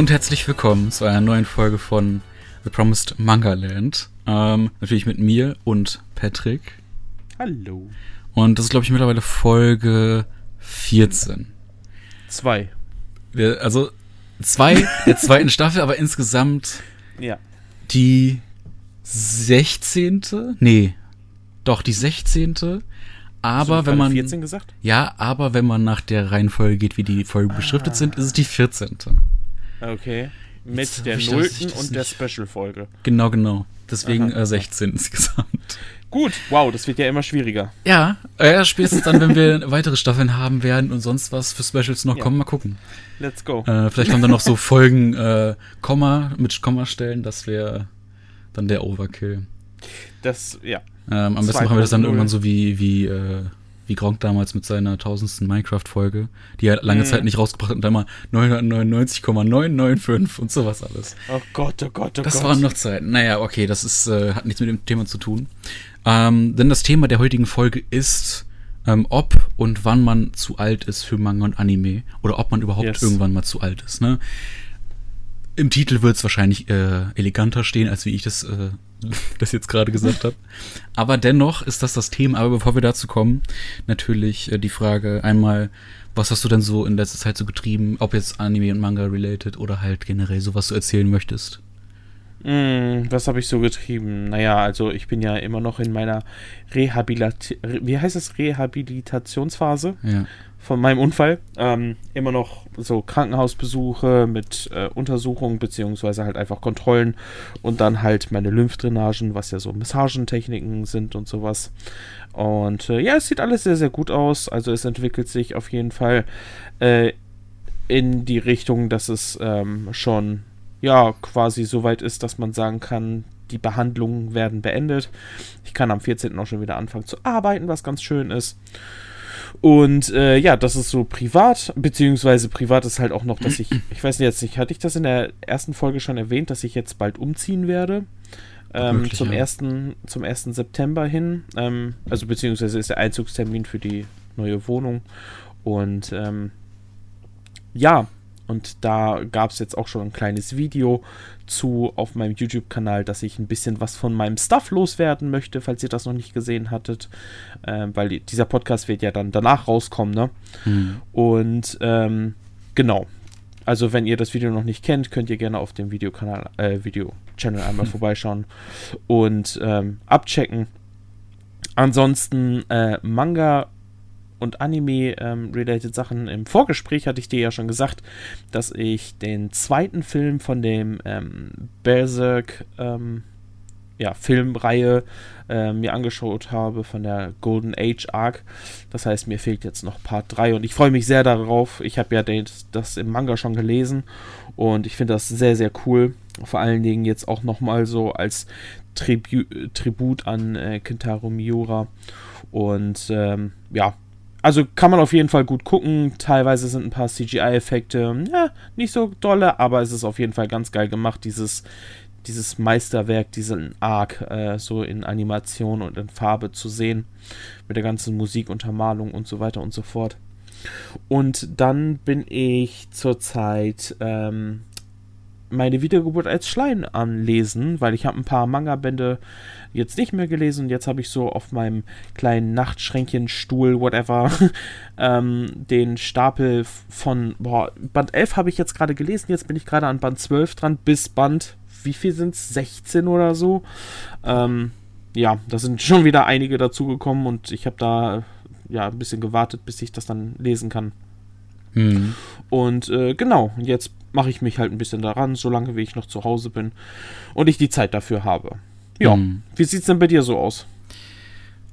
und herzlich willkommen zu einer neuen Folge von The Promised Manga Land. Ähm, natürlich mit mir und Patrick. Hallo. Und das ist, glaube ich, mittlerweile Folge 14. Zwei. Wir, also zwei der zweiten Staffel, aber insgesamt Ja. die 16. Nee, doch die 16. Aber wenn man 14 gesagt? ja, aber wenn man nach der Reihenfolge geht, wie die Folgen beschriftet sind, ist es die 14. Okay. Jetzt Mit hab der nullten und der. Special-Folge. Genau, genau. Deswegen Aha. äh, 16 insgesamt. Gut, wow, das wird ja immer schwieriger. Ja, äh, spätestens dann, wenn wir weitere Staffeln haben werden und sonst was für Specials noch Ja. kommen, mal gucken. Let's go. Äh, vielleicht kommen dann noch so Folgen äh, Komma mit Kommastellen, das wäre dann der Overkill. Das, ja. Ähm, am besten machen wir das dann 2.0. irgendwann so wie, wie, äh, wie Gronk damals mit seiner tausendsten Minecraft-Folge, die er lange Mhm. Zeit nicht rausgebracht hat und dann mal 999,995 und sowas alles. Oh Gott, oh Gott, oh Das Gott. waren noch Zeiten. Naja, okay, das ist, äh, hat nichts mit dem Thema zu tun. Ähm, denn das Thema der heutigen Folge ist, ähm, ob und wann man zu alt ist für Manga und Anime. Oder ob man überhaupt Yes. irgendwann mal zu alt ist. Ne? Im Titel wird es wahrscheinlich äh, eleganter stehen, als wie ich das, äh, das jetzt gerade gesagt habe. Aber dennoch ist das das Thema. Aber bevor wir dazu kommen, natürlich äh, die Frage einmal, was hast du denn so in letzter Zeit so getrieben, ob jetzt Anime und Manga related oder halt generell so, was du erzählen möchtest? Mm, was habe ich so getrieben? Naja, also ich bin ja immer noch in meiner Rehabilit wie heißt es, Rehabilitationsphase Ja. Von meinem Unfall. Ähm, immer noch so Krankenhausbesuche mit äh, Untersuchungen beziehungsweise halt einfach Kontrollen und dann halt meine Lymphdrainagen, was ja so Massagentechniken sind und sowas. Und äh, ja, es sieht alles sehr, sehr gut aus. Also es entwickelt sich auf jeden Fall äh, in die Richtung, dass es ähm, schon ja quasi so weit ist, dass man sagen kann, die Behandlungen werden beendet. Ich kann am 14. auch schon wieder anfangen zu arbeiten, was ganz schön ist. Und äh, ja, das ist so privat, beziehungsweise privat ist halt auch noch, dass ich, ich weiß jetzt nicht, hatte ich das in der ersten Folge schon erwähnt, dass ich jetzt bald umziehen werde? Ähm, Möglich, zum, ja. 1., zum 1. September hin. Ähm, also beziehungsweise ist der Einzugstermin für die neue Wohnung. Und ähm, ja, und da gab es jetzt auch schon ein kleines Video zu auf meinem YouTube-Kanal, dass ich ein bisschen was von meinem Stuff loswerden möchte, falls ihr das noch nicht gesehen hattet. Ähm, weil die, dieser Podcast wird ja dann danach rauskommen, ne? Hm. Und ähm, genau. Also wenn ihr das Video noch nicht kennt, könnt ihr gerne auf dem Videokanal, äh, Video-Channel einmal vorbeischauen und ähm, abchecken. Ansonsten äh, Manga und Anime-related Sachen. Im Vorgespräch hatte ich dir ja schon gesagt, dass ich den zweiten Film von dem ähm, Berserk ähm, ja, Filmreihe äh, mir angeschaut habe von der Golden Age Arc. Das heißt, mir fehlt jetzt noch Part 3 und ich freue mich sehr darauf. Ich habe ja den, das im Manga schon gelesen und ich finde das sehr, sehr cool. Vor allen Dingen jetzt auch nochmal so als Tribu Tribut an äh, Kentaro Miura. Und ähm, ja, also kann man auf jeden Fall gut gucken. Teilweise sind ein paar CGI-Effekte ja, nicht so dolle, aber es ist auf jeden Fall ganz geil gemacht, dieses, dieses Meisterwerk, diesen Arc äh, so in Animation und in Farbe zu sehen. Mit der ganzen Musikuntermalung und so weiter und so fort. Und dann bin ich zurzeit ähm, meine Wiedergeburt als Schleim anlesen, weil ich habe ein paar Manga-Bände jetzt nicht mehr gelesen und jetzt habe ich so auf meinem kleinen Nachtschränkchen, Stuhl, whatever, ähm, den Stapel von, boah, Band 11 habe ich jetzt gerade gelesen, jetzt bin ich gerade an Band 12 dran, bis Band, wie viel sind es, 16 oder so. Ähm, ja, da sind schon wieder einige dazugekommen und ich habe da ja ein bisschen gewartet, bis ich das dann lesen kann. Hm. Und äh, genau, jetzt mache ich mich halt ein bisschen daran, solange wie ich noch zu Hause bin und ich die Zeit dafür habe. Ja, Hm. wie sieht's denn bei dir so aus?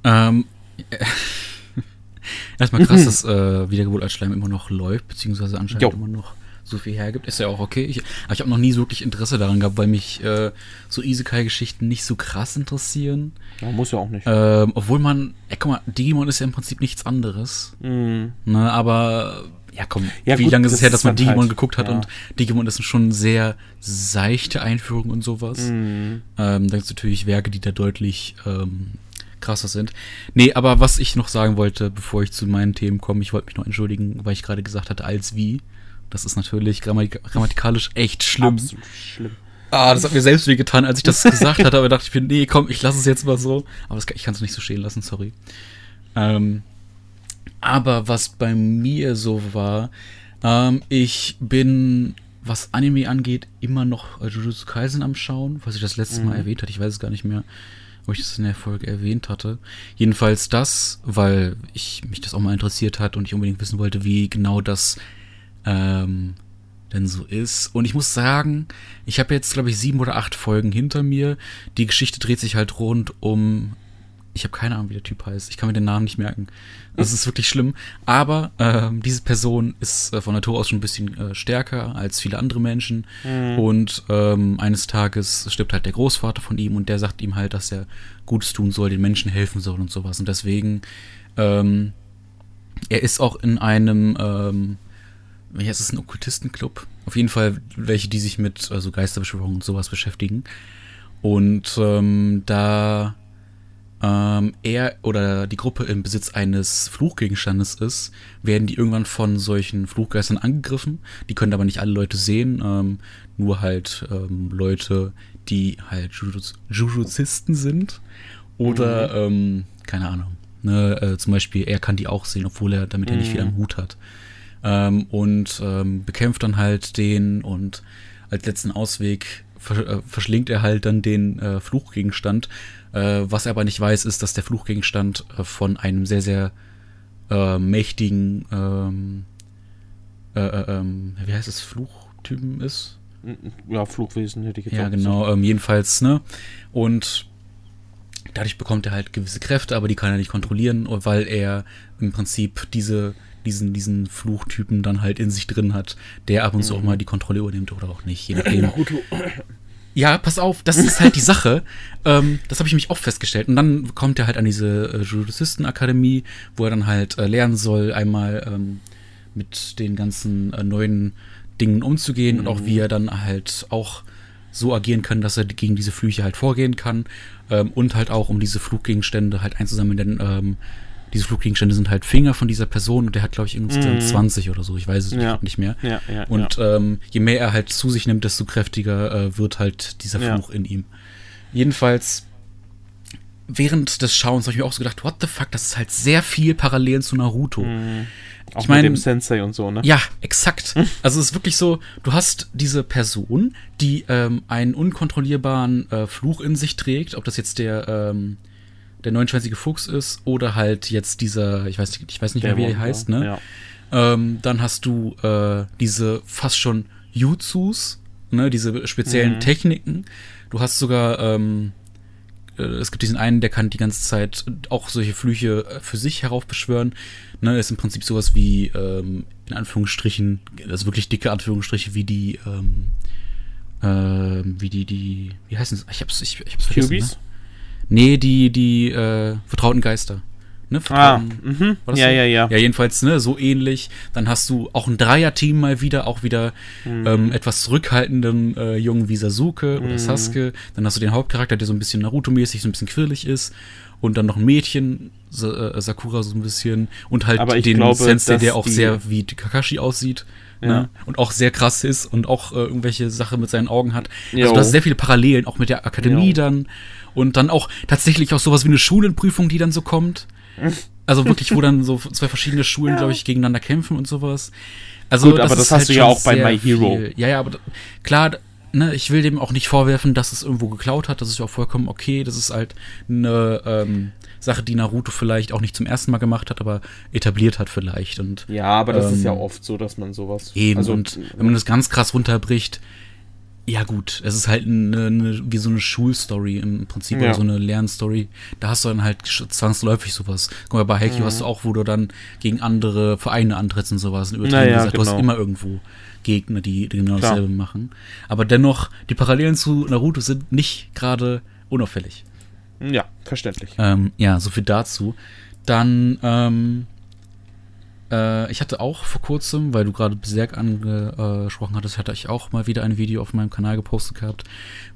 Ähm, erstmal krass, dass äh, Wiedergeburt als Schleim immer noch läuft, beziehungsweise anscheinend Jo. immer noch so viel hergibt. Ist ja auch okay. Ich, aber ich habe noch nie so wirklich Interesse daran gehabt, weil mich äh, so Isekai-Geschichten nicht so krass interessieren. Ja, muss ja auch nicht. Ähm, obwohl man, ja, guck mal, Digimon ist ja im Prinzip nichts anderes. Mm, Ne, aber ja, komm, Ja, wie gut, lange ist es her, dass man dann Digimon halt, geguckt hat ja. und Digimon ist schon sehr seichte Einführung und sowas. mm, Ähm, da gibt es natürlich Werke, die da deutlich ähm, krasser sind. Nee, aber was ich noch sagen wollte, bevor ich zu meinen Themen komme, ich wollte mich noch entschuldigen, weil ich gerade gesagt hatte, als wie. Das ist natürlich grammatik grammatikalisch echt schlimm. Absolut schlimm. Ah, das hat mir selbst weh getan, als ich das gesagt hatte, aber dachte ich mir, nee, komm, ich lasse es jetzt mal so. Aber das, ich kann es nicht so stehen lassen, sorry. Ähm, aber was bei mir so war, ähm, ich bin, was Anime angeht, immer noch Jujutsu Kaisen am Schauen, was ich das letzte Mal Mhm. erwähnt hatte. Ich weiß es gar nicht mehr, ob ich das in der Folge erwähnt hatte. Jedenfalls das, weil ich mich das auch mal interessiert hat und ich unbedingt wissen wollte, wie genau das ähm, denn so ist. Und ich muss sagen, ich habe jetzt, glaube ich, sieben oder acht Folgen hinter mir. Die Geschichte dreht sich halt rund um. Ich habe keine Ahnung, wie der Typ heißt. Ich kann mir den Namen nicht merken. Das ist wirklich schlimm. Aber ähm, diese Person ist äh, von Natur aus schon ein bisschen äh, stärker als viele andere Menschen. Und ähm, eines Tages stirbt halt der Großvater von ihm und der sagt ihm halt, dass er Gutes tun soll, den Menschen helfen soll und sowas. Und deswegen, ähm, er ist auch in einem, ähm, wie heißt es, ein Okkultistenclub? Auf jeden Fall welche, die sich mit also Geisterbeschwörungen und sowas beschäftigen. Und ähm, da ähm, er oder die Gruppe im Besitz eines Fluchgegenstandes ist, werden die irgendwann von solchen Fluchgeistern angegriffen. Die können aber nicht alle Leute sehen, ähm, nur halt ähm, Leute, die halt Jujuzisten sind. Oder, ähm, keine Ahnung. Ne, äh, zum Beispiel, er kann die auch sehen, obwohl er damit ja nicht viel am Hut hat. Ähm, und ähm, bekämpft dann halt den und als letzten Ausweg verschlingt er halt dann den äh, Fluchgegenstand. Äh, was er aber nicht weiß, ist, dass der Fluchgegenstand äh, von einem sehr, sehr äh, mächtigen, ähm, äh, äh, ähm, wie heißt es, Fluchtypen ist. Ja, Flugwesen hätte ich jetzt Ja, genau, ähm, jedenfalls, ne? Und dadurch bekommt er halt gewisse Kräfte, aber die kann er nicht kontrollieren, weil er im Prinzip diese, diesen, diesen Fluchtypen dann halt in sich drin hat, der ab und zu auch mal die Kontrolle übernimmt oder auch nicht, je nachdem. Ja, pass auf, das ist halt die Sache. Ähm, das habe ich mich auch festgestellt. Und dann kommt er halt an diese äh, Juristenakademie, wo er dann halt äh, lernen soll, einmal ähm, mit den ganzen äh, neuen Dingen umzugehen und auch wie er dann halt auch so agieren kann, dass er gegen diese Flüche halt vorgehen kann ähm, und halt auch um diese Fluggegenstände halt einzusammeln, denn ähm, diese Fluggegenstände sind halt Finger von dieser Person und der hat, glaube ich, insgesamt Mhm. 20 oder so, ich weiß es Ja. nicht mehr. Ja, ja, Und ähm, je mehr er halt zu sich nimmt, desto kräftiger äh, wird halt dieser. Fluch in ihm. Jedenfalls, während des Schauens habe ich mir auch so gedacht, what the fuck, das ist halt sehr viel Parallelen zu Naruto. Mhm. Auch ich mein- mit dem Sensei und so, ne? Ja, exakt. Also es ist wirklich so, du hast diese Person, die ähm, einen unkontrollierbaren äh, Fluch in sich trägt, ob das jetzt der, ähm, der neunschwänzige Fuchs ist oder halt jetzt dieser, ich weiß, ich weiß nicht mehr, wie er heißt, ne? Ja. Ähm, dann hast du äh, diese fast schon Jutsus, ne, diese speziellen Mhm. Techniken. Du hast sogar, ähm, äh, es gibt diesen einen, der kann die ganze Zeit auch solche Flüche äh, für sich heraufbeschwören. Ne, ist im Prinzip sowas wie, ähm, in Anführungsstrichen, also wirklich dicke Anführungsstriche, wie die, ähm, ähm, wie die, die, wie heißen sie? Ich hab's, ich, ich hab's vergessen. Ne? Nee, die, die, äh, vertrauten Geister. Ne, Ah, vertrauten, mhm. war das Ja, so? ja, ja. Ja, jedenfalls, ne, so ähnlich. Dann hast du auch ein Dreier-Team mal wieder, auch wieder Mhm. ähm, etwas zurückhaltenden äh, Jungen wie Sasuke oder Mhm. Sasuke. Dann hast du den Hauptcharakter, der so ein bisschen Naruto-mäßig, so ein bisschen quirlig ist. Und dann noch ein Mädchen, Sa äh, Sakura so ein bisschen. Und halt den glaube, Sensei, der auch sehr wie Kakashi aussieht. Ja. Ne? Und auch sehr krass ist und auch äh, irgendwelche Sachen mit seinen Augen hat. Also Jo. du hast sehr viele Parallelen, auch mit der Akademie Jo. dann. Und dann auch tatsächlich auch sowas wie eine Schulenprüfung, die dann so kommt. Also wirklich, wo dann so zwei verschiedene Schulen, glaube ich, gegeneinander kämpfen und sowas. Also Gut, aber das halt hast du ja auch bei My Hero. Viel. Ja, ja, aber klar, ne, ich will dem auch nicht vorwerfen, dass es irgendwo geklaut hat. Das ist ja auch vollkommen okay. Das ist halt eine ähm, Sache, die Naruto vielleicht auch nicht zum ersten Mal gemacht hat, aber etabliert hat vielleicht. Und Ja, aber das ist ja Ähm, oft so, dass man sowas. Eben, Also, und wenn man das ganz krass runterbricht, ja gut, es ist halt eine, eine, wie so eine Schulstory im Prinzip Ja. oder so eine Lernstory. Da hast du dann halt zwangsläufig sowas. Guck mal, bei Haikyuu Mhm. hast du auch, wo du dann gegen andere Vereine antrittst und sowas. Und Na ja, gesagt, du hast genau. immer irgendwo Gegner, die, die genau Klar. dasselbe machen. Aber dennoch, die Parallelen zu Naruto sind nicht gerade unauffällig. Ja, verständlich. Ähm, ja, so viel dazu. Dann, ähm, äh, ich hatte auch vor kurzem, weil du gerade Berserk angesprochen hattest, hatte ich auch mal wieder ein Video auf meinem Kanal gepostet gehabt,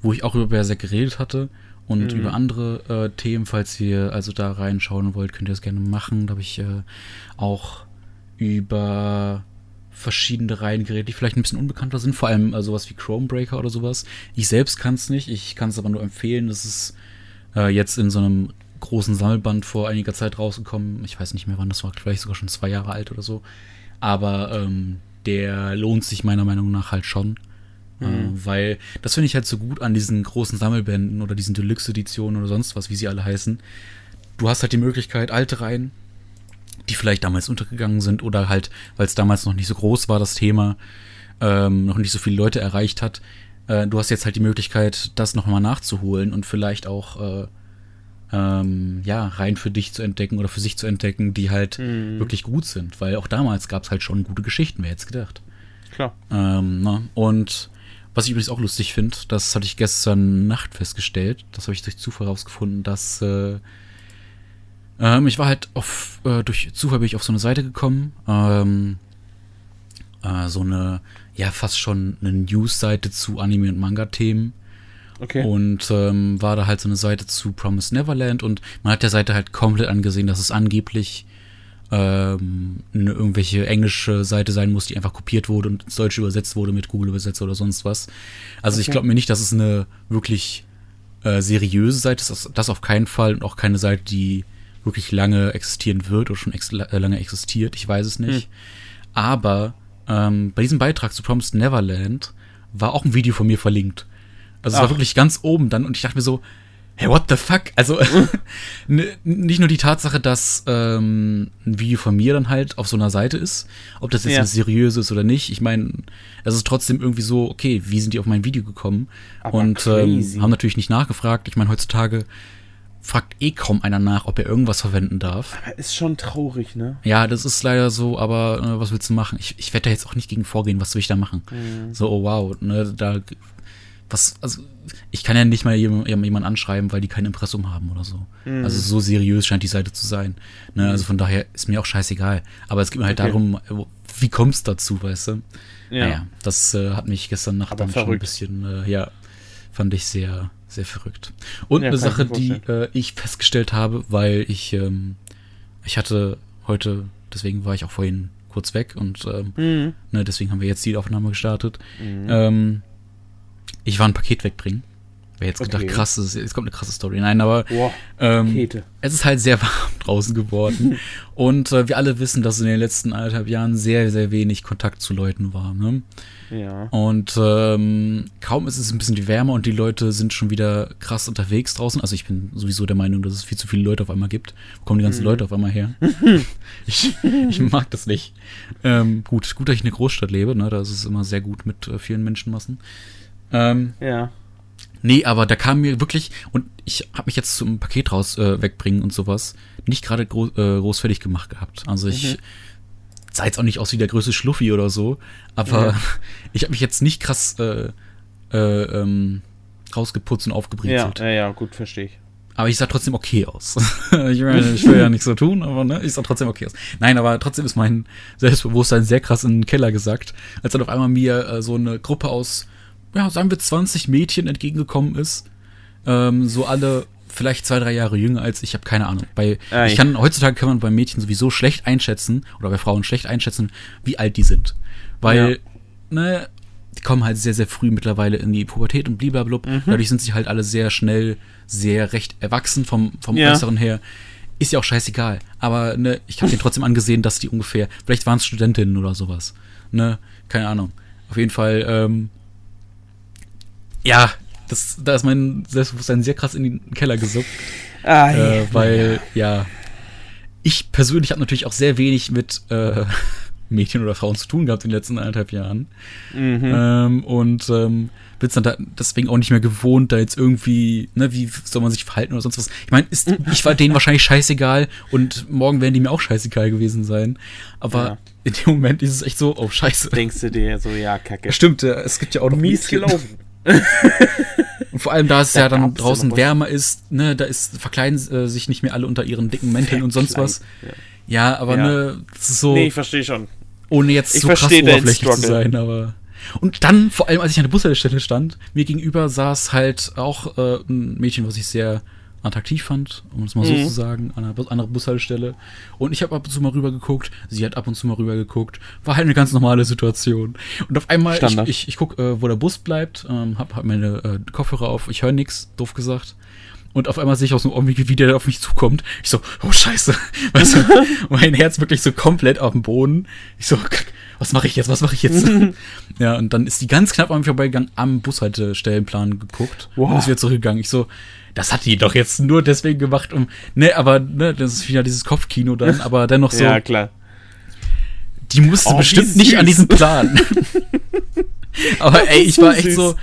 wo ich auch über Berserk geredet hatte und Mhm. über andere äh, Themen. Falls ihr also da reinschauen wollt, könnt ihr das gerne machen. Da habe ich äh, auch über verschiedene Reihengeräte, die vielleicht ein bisschen unbekannter sind, vor allem äh, sowas wie Chromebreaker oder sowas. Ich selbst kann es nicht, ich kann es aber nur empfehlen. Das ist äh, jetzt in so einem großen Sammelband vor einiger Zeit rausgekommen. Ich weiß nicht mehr, wann das war, vielleicht sogar schon zwei Jahre alt oder so. Aber ähm, der lohnt sich meiner Meinung nach halt schon. Äh, mhm. Äh, weil das finde ich halt so gut an diesen großen Sammelbänden oder diesen Deluxe-Editionen oder sonst was, wie sie alle heißen. Du hast halt die Möglichkeit, alte Reihen die vielleicht damals untergegangen sind oder halt, weil es damals noch nicht so groß war, das Thema, ähm, noch nicht so viele Leute erreicht hat. Äh, du hast jetzt halt die Möglichkeit, das nochmal nachzuholen und vielleicht auch äh, ähm, ja, rein für dich zu entdecken oder für sich zu entdecken, die halt mhm. wirklich gut sind. Weil auch damals gab es halt schon gute Geschichten, wer es gedacht. Klar. Ähm, na, und was ich übrigens auch lustig finde, das hatte ich gestern Nacht festgestellt, das habe ich durch Zufall rausgefunden, dass äh, ähm, ich war halt auf, äh, durch Zufall bin ich auf so eine Seite gekommen. Ähm, äh, so eine, ja, fast schon eine News-Seite zu Anime- und Manga-Themen. Okay. Und ähm, war da halt so eine Seite zu Promise Neverland und man hat der Seite halt komplett angesehen, dass es angeblich ähm, eine irgendwelche englische Seite sein muss, die einfach kopiert wurde und ins Deutsche übersetzt wurde mit Google-Übersetzer oder sonst was. Also okay. ich glaube mir nicht, dass es eine wirklich äh, seriöse Seite ist, das auf keinen Fall und auch keine Seite, die wirklich lange existieren wird oder schon ex lange existiert. Ich weiß es nicht. Hm. Aber ähm, bei diesem Beitrag zu Promised Neverland war auch ein Video von mir verlinkt. Also Ach. es war wirklich ganz oben dann und ich dachte mir so, hey, what the fuck? Also nicht nur die Tatsache, dass ähm, ein Video von mir dann halt auf so einer Seite ist, ob das jetzt ja. seriös ist oder nicht. Ich meine, es ist trotzdem irgendwie so, okay, wie sind die auf mein Video gekommen? Aber und ähm, haben natürlich nicht nachgefragt. Ich meine, heutzutage fragt eh kaum einer nach, ob er irgendwas verwenden darf. Aber ist schon traurig, ne? Ja, das ist leider so, aber äh, was willst du machen? Ich, ich werde da jetzt auch nicht gegen vorgehen, was will ich da machen? Mhm. So, oh wow, ne, da, was, also, ich kann ja nicht mal jemanden anschreiben, weil die kein Impressum haben oder so. Mhm. Also, so seriös scheint die Seite zu sein. Ne, also von daher ist mir auch scheißegal. Aber es geht mir halt okay. darum, wie kommst du dazu, weißt du? Ja. Naja, das äh, hat mich gestern Nacht aber dann verrückt. schon ein bisschen, äh, ja, fand ich sehr, sehr verrückt. Und ja, eine Sache, die äh, ich festgestellt habe, weil ich, ähm, ich hatte heute, deswegen war ich auch vorhin kurz weg und ähm, mhm. ne, deswegen haben wir jetzt die Aufnahme gestartet. Mhm. Ähm, ich war ein Paket wegbringen. Wer jetzt okay. gedacht, krass, es kommt eine krasse Story. Nein, aber Boah, ähm, es ist halt sehr warm draußen geworden. und äh, wir alle wissen, dass in den letzten anderthalb Jahren sehr, sehr wenig Kontakt zu Leuten war. Ne? Ja. Und ähm, kaum ist es ein bisschen wärmer und die Leute sind schon wieder krass unterwegs draußen. Also ich bin sowieso der Meinung, dass es viel zu viele Leute auf einmal gibt. Wo kommen die ganzen mhm. Leute auf einmal her? ich, ich mag das nicht. Ähm, gut, gut, dass ich in einer Großstadt lebe. Ne? Da ist es immer sehr gut mit äh, vielen Menschenmassen. Ähm, ja. Nee, aber da kam mir wirklich, und ich habe mich jetzt zum Paket raus äh, wegbringen und sowas, nicht gerade gro äh, groß fertig gemacht gehabt. Also ich mhm sah jetzt auch nicht aus wie der größte Schluffi oder so, aber ja. ich habe mich jetzt nicht krass äh, äh, ähm, rausgeputzt und aufgebrezelt. Ja, ja, ja, gut, verstehe ich. Aber ich sah trotzdem okay aus. ich, meine, ich will ja nicht so tun, aber ne, ich sah trotzdem okay aus. Nein, aber trotzdem ist mein Selbstbewusstsein sehr krass in den Keller gesackt, als dann auf einmal mir äh, so eine Gruppe aus, ja, sagen wir 20 Mädchen entgegengekommen ist. Ähm, so alle vielleicht zwei, drei Jahre jünger als ich, habe keine Ahnung. Bei, ah, ich kann, heutzutage kann man bei Mädchen sowieso schlecht einschätzen, oder bei Frauen schlecht einschätzen, wie alt die sind. Weil, ja. ne, die kommen halt sehr, sehr früh mittlerweile in die Pubertät und blablabla. Mhm. Dadurch sind sie halt alle sehr schnell, sehr recht erwachsen vom, vom ja. Äußeren her. Ist ja auch scheißegal. Aber ne, ich habe denen trotzdem angesehen, dass die ungefähr, vielleicht waren es Studentinnen oder sowas. Ne, keine Ahnung. Auf jeden Fall, ähm, ja, das, da ist mein Selbstbewusstsein sehr krass in den Keller gesuckt. Ah, äh, weil, ja, ich persönlich habe natürlich auch sehr wenig mit äh, Mädchen oder Frauen zu tun gehabt in den letzten anderthalb Jahren. Mhm. Ähm, und ähm, bin dann da deswegen auch nicht mehr gewohnt, da jetzt irgendwie, ne, wie soll man sich verhalten oder sonst was. Ich meine, ich war denen wahrscheinlich scheißegal und morgen werden die mir auch scheißegal gewesen sein. Aber ja. in dem Moment ist es echt so, oh scheiße. Denkst du dir so, ja, kacke. Stimmt, es gibt ja auch noch mies gelaufen. Und vor allem, da es ja, ja dann draußen wärmer ist, ne, da ist, verkleiden äh, sich nicht mehr alle unter ihren dicken Mänteln und sonst was. Ja, ja aber ja. ne, so. Nee, ich verstehe schon. Ohne jetzt ich so krass oberflächlich zu sein, aber. Und dann, vor allem, als ich an der Bushaltestelle stand, mir gegenüber saß halt auch äh, ein Mädchen, was ich sehr attraktiv fand, um es mal so Mhm. zu sagen, an einer Bus andere Bushaltestelle. Und ich habe ab und zu mal rüber geguckt, sie hat ab und zu mal rüber geguckt. War halt eine ganz normale Situation. Und auf einmal, ich, Standard. ich, ich guck, äh, wo der Bus bleibt, ähm, hab, hab meine äh, Kopfhörer auf, ich höre nichts, doof gesagt. Und auf einmal sehe ich aus dem Umweg, wie der auf mich zukommt. Ich so, oh Scheiße. Weißt du, mein Herz wirklich so komplett auf dem Boden. Ich so, was mache ich jetzt, was mache ich jetzt? ja, und dann ist die ganz knapp an mir vorbeigegangen, am Bushaltestellenplan geguckt Wow. und ist wieder zurückgegangen. Ich so, das hat die doch jetzt nur deswegen gemacht, um, ne, aber, ne, das ist wieder dieses Kopfkino dann, aber dennoch so, Ja, klar. die musste Oh, bestimmt nicht an diesen Plan. aber ey, ich so war echt so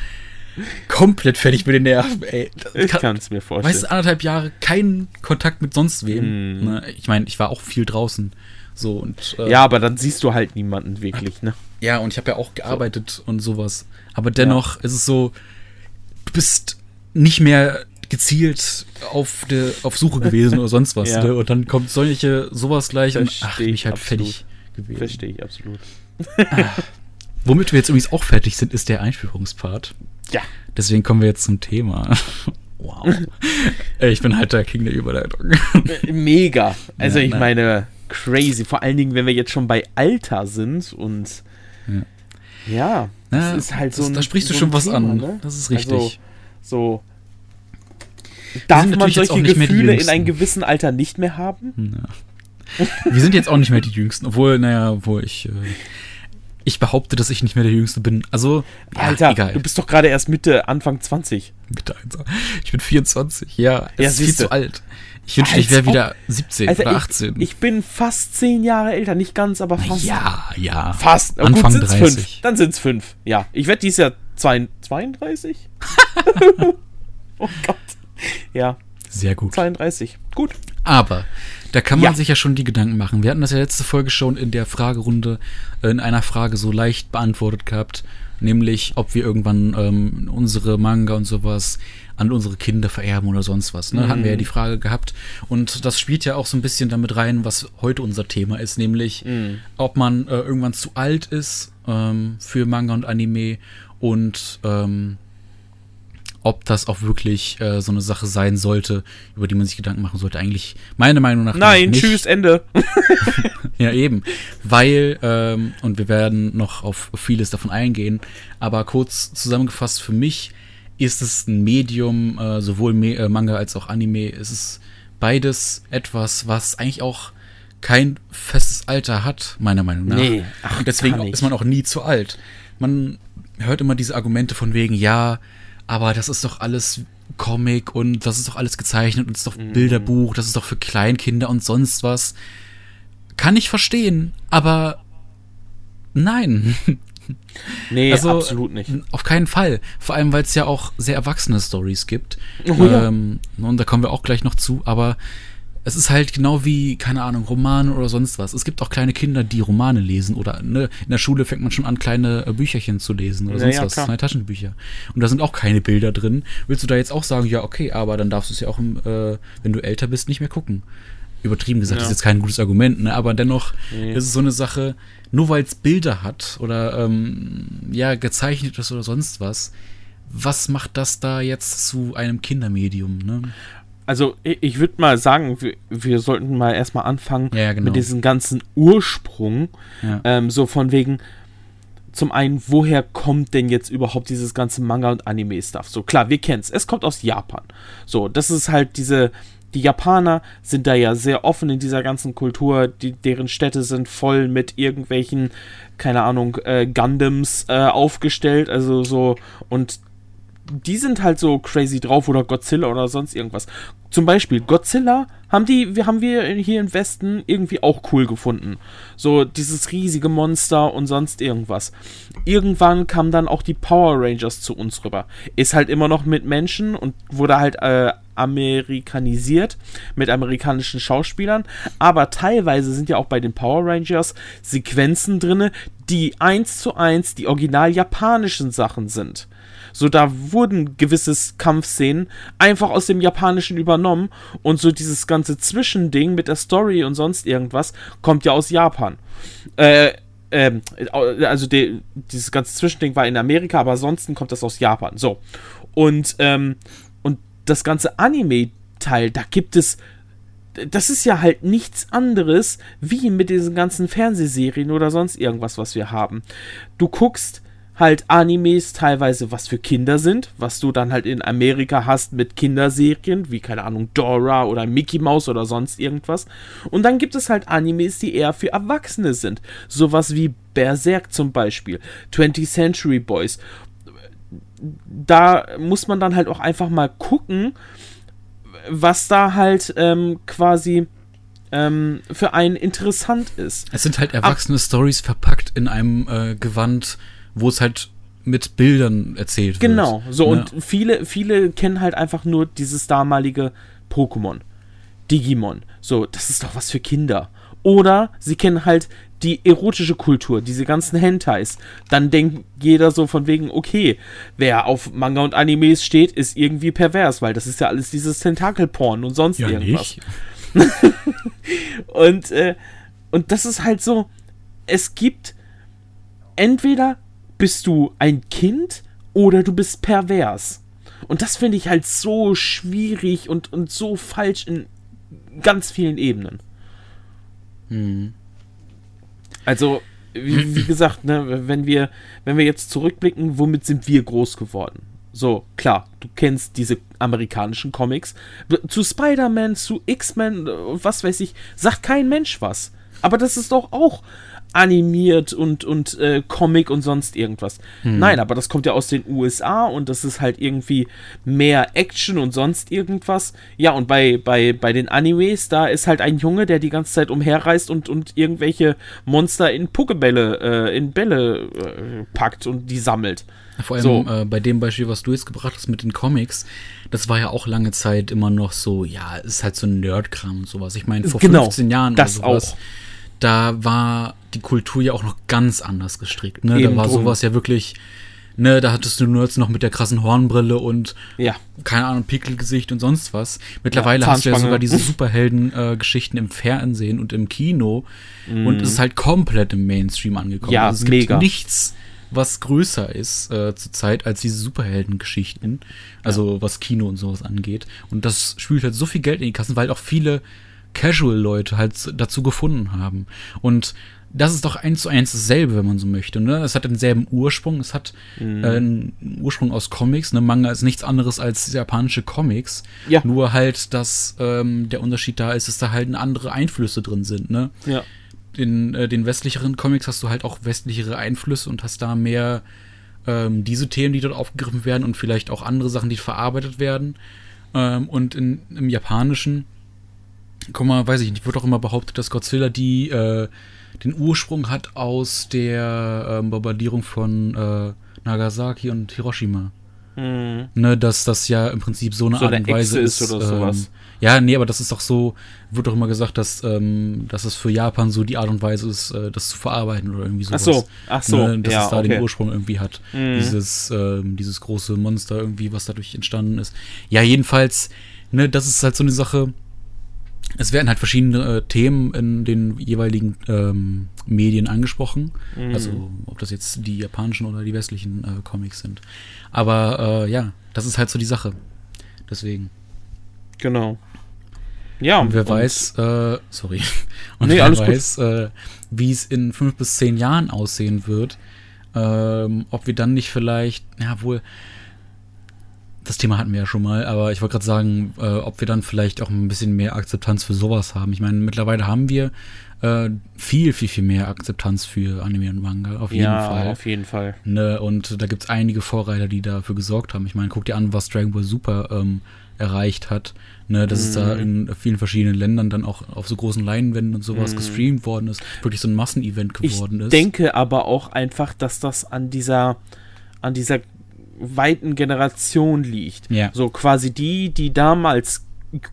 komplett fertig mit den Nerven, ey. Ich kann- es mir vorstellen. Weißt du, anderthalb Jahre keinen Kontakt mit sonst wem. Mm. Ne? Ich meine, ich war auch viel draußen. So und äh, ja, aber dann siehst du halt niemanden wirklich, ne? ja, und ich habe ja auch gearbeitet und sowas. Aber dennoch ist es so, du bist nicht mehr gezielt auf der auf Suche gewesen oder sonst was. Ja. Ne? Und dann kommt solche sowas gleich und ach, Versteh bin ich ich halt absolut. fertig gewesen. Verstehe ich absolut. Womit wir jetzt übrigens auch fertig sind, ist der Einführungspart. Ja. Deswegen kommen wir jetzt zum Thema. wow. Ich bin halt der King der Überleitung. Mega. Also Ja, ich nein. meine, crazy. Vor allen Dingen, wenn wir jetzt schon bei Alter sind und Ja. ja, Na, das ist halt so ein Da sprichst du so schon was Thema, an. ne? Das ist richtig. Also, so. Darf man solche Gefühle in einem gewissen Alter nicht mehr haben? Ja. Wir sind jetzt auch nicht mehr die Jüngsten, obwohl, naja, wo ich. Äh, ich behaupte, dass ich nicht mehr der Jüngste bin. Also, ja, Alter, egal. du bist doch gerade erst Mitte, Anfang 20. Bitte eins. Ich bin 24. Ja, es Ja, ist viel siehste. zu alt. Ich wünschte, ich Als wäre ob- wieder 17 Alter, oder ich, 18. ich bin fast zehn Jahre älter, nicht ganz, aber fast. ja, ja. Fast. Anfang Gut, sind's 30. fünf. Dann sind es fünf. Ja. Ich werde dieses Jahr zwei- 32? oh Gott. Ja, Sehr gut. 32. Gut. Aber da kann man Ja. sich ja schon die Gedanken machen. Wir hatten das ja letzte Folge schon in der Fragerunde äh, in einer Frage so leicht beantwortet gehabt, nämlich ob wir irgendwann ähm, unsere Manga und sowas an unsere Kinder vererben oder sonst was. Ne? Hatten wir ja die Frage gehabt. Und das spielt ja auch so ein bisschen damit rein, was heute unser Thema ist, nämlich ob man äh, irgendwann zu alt ist ähm, für Manga und Anime und ähm, ob das auch wirklich äh, so eine Sache sein sollte, über die man sich Gedanken machen sollte. Eigentlich, meiner Meinung nach, Nein, nicht. tschüss, Ende. Ja, eben. Weil, ähm, und wir werden noch auf vieles davon eingehen, aber kurz zusammengefasst, für mich ist es ein Medium, äh, sowohl Me äh, Manga als auch Anime. Es ist beides etwas, was eigentlich auch kein festes Alter hat, meiner Meinung nach. Nee, ach, und deswegen ist man auch nie zu alt. Man hört immer diese Argumente von wegen, ja, aber das ist doch alles Comic und das ist doch alles gezeichnet und das ist doch Mhm. Bilderbuch, das ist doch für Kleinkinder und sonst was. Kann ich verstehen, aber nein. Nee, Also, absolut nicht. Auf keinen Fall. Vor allem, weil es ja auch sehr erwachsene Stories gibt. Oh ja. ähm, und da kommen wir auch gleich noch zu, aber es ist halt genau wie, keine Ahnung, Romane oder sonst was. Es gibt auch kleine Kinder, die Romane lesen oder ne, in der Schule fängt man schon an, kleine äh, Bücherchen zu lesen oder Ja, sonst ja, was, kleine Taschenbücher. Und da sind auch keine Bilder drin. Willst du da jetzt auch sagen, ja, okay, aber dann darfst du es ja auch, im, äh, wenn du älter bist, nicht mehr gucken. Übertrieben gesagt, Ja. ist jetzt kein gutes Argument, ne? aber dennoch Nee. ist es so eine Sache, nur weil es Bilder hat oder ähm, ja, gezeichnet ist oder sonst was, was macht das da jetzt zu einem Kindermedium, ne? Also, ich, würde mal sagen, wir, wir sollten mal erstmal anfangen ja, genau. mit diesem ganzen Ursprung. Ja. Ähm, so von wegen, zum einen, woher kommt denn jetzt überhaupt dieses ganze Manga- und Anime-Stuff? So, klar, wir kennen es. Es kommt aus Japan. So, das ist halt diese. Die Japaner sind da ja sehr offen in dieser ganzen Kultur. Die, deren Städte sind voll mit irgendwelchen, keine Ahnung, äh, Gundams äh, aufgestellt. Also so. Und die sind halt so crazy drauf oder Godzilla oder sonst irgendwas. Zum Beispiel Godzilla haben die, wir haben wir hier im Westen irgendwie auch cool gefunden. So dieses riesige Monster und sonst irgendwas. Irgendwann kamen dann auch die Power Rangers zu uns rüber. Ist halt immer noch mit Menschen und wurde halt äh, amerikanisiert mit amerikanischen Schauspielern. Aber teilweise sind ja auch bei den Power Rangers Sequenzen drinne, die eins zu eins die original japanischen Sachen sind. So, da wurden gewisse Kampfszenen einfach aus dem Japanischen übernommen und so dieses ganze Zwischending mit der Story und sonst irgendwas kommt ja aus Japan. Äh, ähm, also de, dieses ganze Zwischending war in Amerika, aber ansonsten kommt das aus Japan. So. Und, ähm, und das ganze Anime Teil, da gibt es das ist ja halt nichts anderes wie mit diesen ganzen Fernsehserien oder sonst irgendwas, was wir haben. Du guckst halt Animes teilweise, was für Kinder sind, was du dann halt in Amerika hast mit Kinderserien, wie keine Ahnung, Dora oder Mickey Mouse oder sonst irgendwas. Und dann gibt es halt Animes, die eher für Erwachsene sind. Sowas wie Berserk zum Beispiel, 20th Century Boys. Da muss man dann halt auch einfach mal gucken, was da halt ähm, quasi ähm, für einen interessant ist. Es sind halt erwachsene Ab Stories verpackt in einem äh, Gewand, wo es halt mit Bildern erzählt genau, wird. Genau, so ne? und viele, viele kennen halt einfach nur dieses damalige Pokémon, Digimon. So, das ist doch was für Kinder. Oder sie kennen halt die erotische Kultur, diese ganzen Hentais, dann denkt jeder so von wegen, okay, wer auf Manga und Animes steht, ist irgendwie pervers, weil das ist ja alles dieses Tentakelporn und sonst ja, irgendwas. und, äh, und das ist halt so, es gibt entweder bist du ein Kind oder du bist pervers. Und das finde ich halt so schwierig und, und so falsch in ganz vielen Ebenen. Hm. Also, wie, wie, gesagt, ne, wenn wir, wenn wir jetzt zurückblicken, womit sind wir groß geworden? So, klar, du kennst diese amerikanischen Comics. Zu Spider-Man, zu X-Men, was weiß ich, sagt kein Mensch was. Aber das ist doch auch animiert und, und äh, Comic und sonst irgendwas. Hm. Nein, aber das kommt ja aus den USA und das ist halt irgendwie mehr Action und sonst irgendwas. Ja, und bei, bei, bei den Animes, da ist halt ein Junge, der die ganze Zeit umherreist und, und irgendwelche Monster in Pokebälle, äh, in Bälle äh, packt und die sammelt. Vor allem so. äh, bei dem Beispiel, was du jetzt gebracht hast mit den Comics, das war ja auch lange Zeit immer noch so, ja, ist halt so ein Nerdkram und sowas. Ich meine, vor genau, 15 Jahren das oder sowas, auch da war die Kultur ja auch noch ganz anders gestrickt. Ne? da war drum. sowas ja wirklich, ne, da hattest du nur jetzt noch mit der krassen Hornbrille und ja. keine Ahnung, Pickelgesicht und sonst was. Mittlerweile ja, hast du ja sogar diese Superhelden-Geschichten äh, im Fernsehen und im Kino mm. und es ist halt komplett im Mainstream angekommen. Ja, also es mega. gibt nichts, was größer ist äh, zurzeit als diese Superhelden-Geschichten. Also ja. was Kino und sowas angeht. Und das spült halt so viel Geld in die Kassen, weil auch viele Casual-Leute halt dazu gefunden haben. Und das ist doch eins zu eins dasselbe, wenn man so möchte. Ne? Es hat denselben Ursprung, es hat mhm. äh, einen Ursprung aus Comics. Ne? Manga ist nichts anderes als japanische Comics. Ja. Nur halt, dass ähm, der Unterschied da ist, dass da halt andere Einflüsse drin sind. Ne? Ja. In äh, den westlicheren Comics hast du halt auch westlichere Einflüsse und hast da mehr ähm, diese Themen, die dort aufgegriffen werden und vielleicht auch andere Sachen, die verarbeitet werden. Ähm, und in, im Japanischen guck mal, weiß ich nicht, wird auch immer behauptet, dass Godzilla die äh, den Ursprung hat aus der äh, Bombardierung von äh, Nagasaki und Hiroshima. Mhm. Ne, dass das ja im Prinzip so eine so Art und Weise ist. Oder ähm, sowas. Ja, nee, aber das ist doch so, wird doch immer gesagt, dass, ähm, dass es für Japan so die Art und Weise ist, äh, das zu verarbeiten oder irgendwie sowas. Ach so, ach so. Ne, dass ja, es da okay. den Ursprung irgendwie hat. Mhm. Dieses, ähm, dieses große Monster irgendwie, was dadurch entstanden ist. Ja, jedenfalls, ne, das ist halt so eine Sache, es werden halt verschiedene äh, Themen in den jeweiligen ähm, Medien angesprochen. Mhm. Also ob das jetzt die japanischen oder die westlichen äh, Comics sind. Aber äh, ja, das ist halt so die Sache. Deswegen. Genau. Ja. Und wer und weiß, äh, sorry. Und nee, wer weiß, äh, wie es in fünf bis zehn Jahren aussehen wird. Ähm, ob wir dann nicht vielleicht, ja wohl, das Thema hatten wir ja schon mal, aber ich wollte gerade sagen, äh, ob wir dann vielleicht auch ein bisschen mehr Akzeptanz für sowas haben. Ich meine, mittlerweile haben wir äh, viel, viel, viel mehr Akzeptanz für Anime und Manga, auf jeden ja, Fall. auf jeden Fall. Ne, und da gibt es einige Vorreiter, die dafür gesorgt haben. Ich meine, guck dir an, was Dragon Ball Super ähm, erreicht hat. Ne, dass mhm. es da mhm. in vielen verschiedenen Ländern dann auch auf so großen Leinwänden und sowas mhm. gestreamt worden ist, wirklich so ein Massenevent geworden ich ist. Ich denke aber auch einfach, dass das an dieser, an dieser weiten Generation liegt. Ja. So quasi die, die damals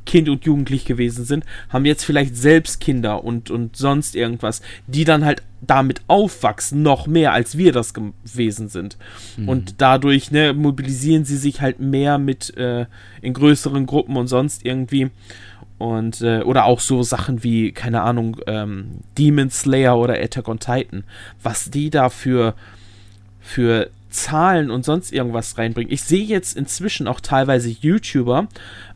Kind und Jugendlich gewesen sind, haben jetzt vielleicht selbst Kinder und, und sonst irgendwas, die dann halt damit aufwachsen, noch mehr als wir das gewesen sind. Mhm. Und dadurch ne, mobilisieren sie sich halt mehr mit äh, in größeren Gruppen und sonst irgendwie. Und, äh, oder auch so Sachen wie, keine Ahnung, ähm, Demon Slayer oder Attack on Titan. Was die da für, für Zahlen und sonst irgendwas reinbringen. Ich sehe jetzt inzwischen auch teilweise YouTuber,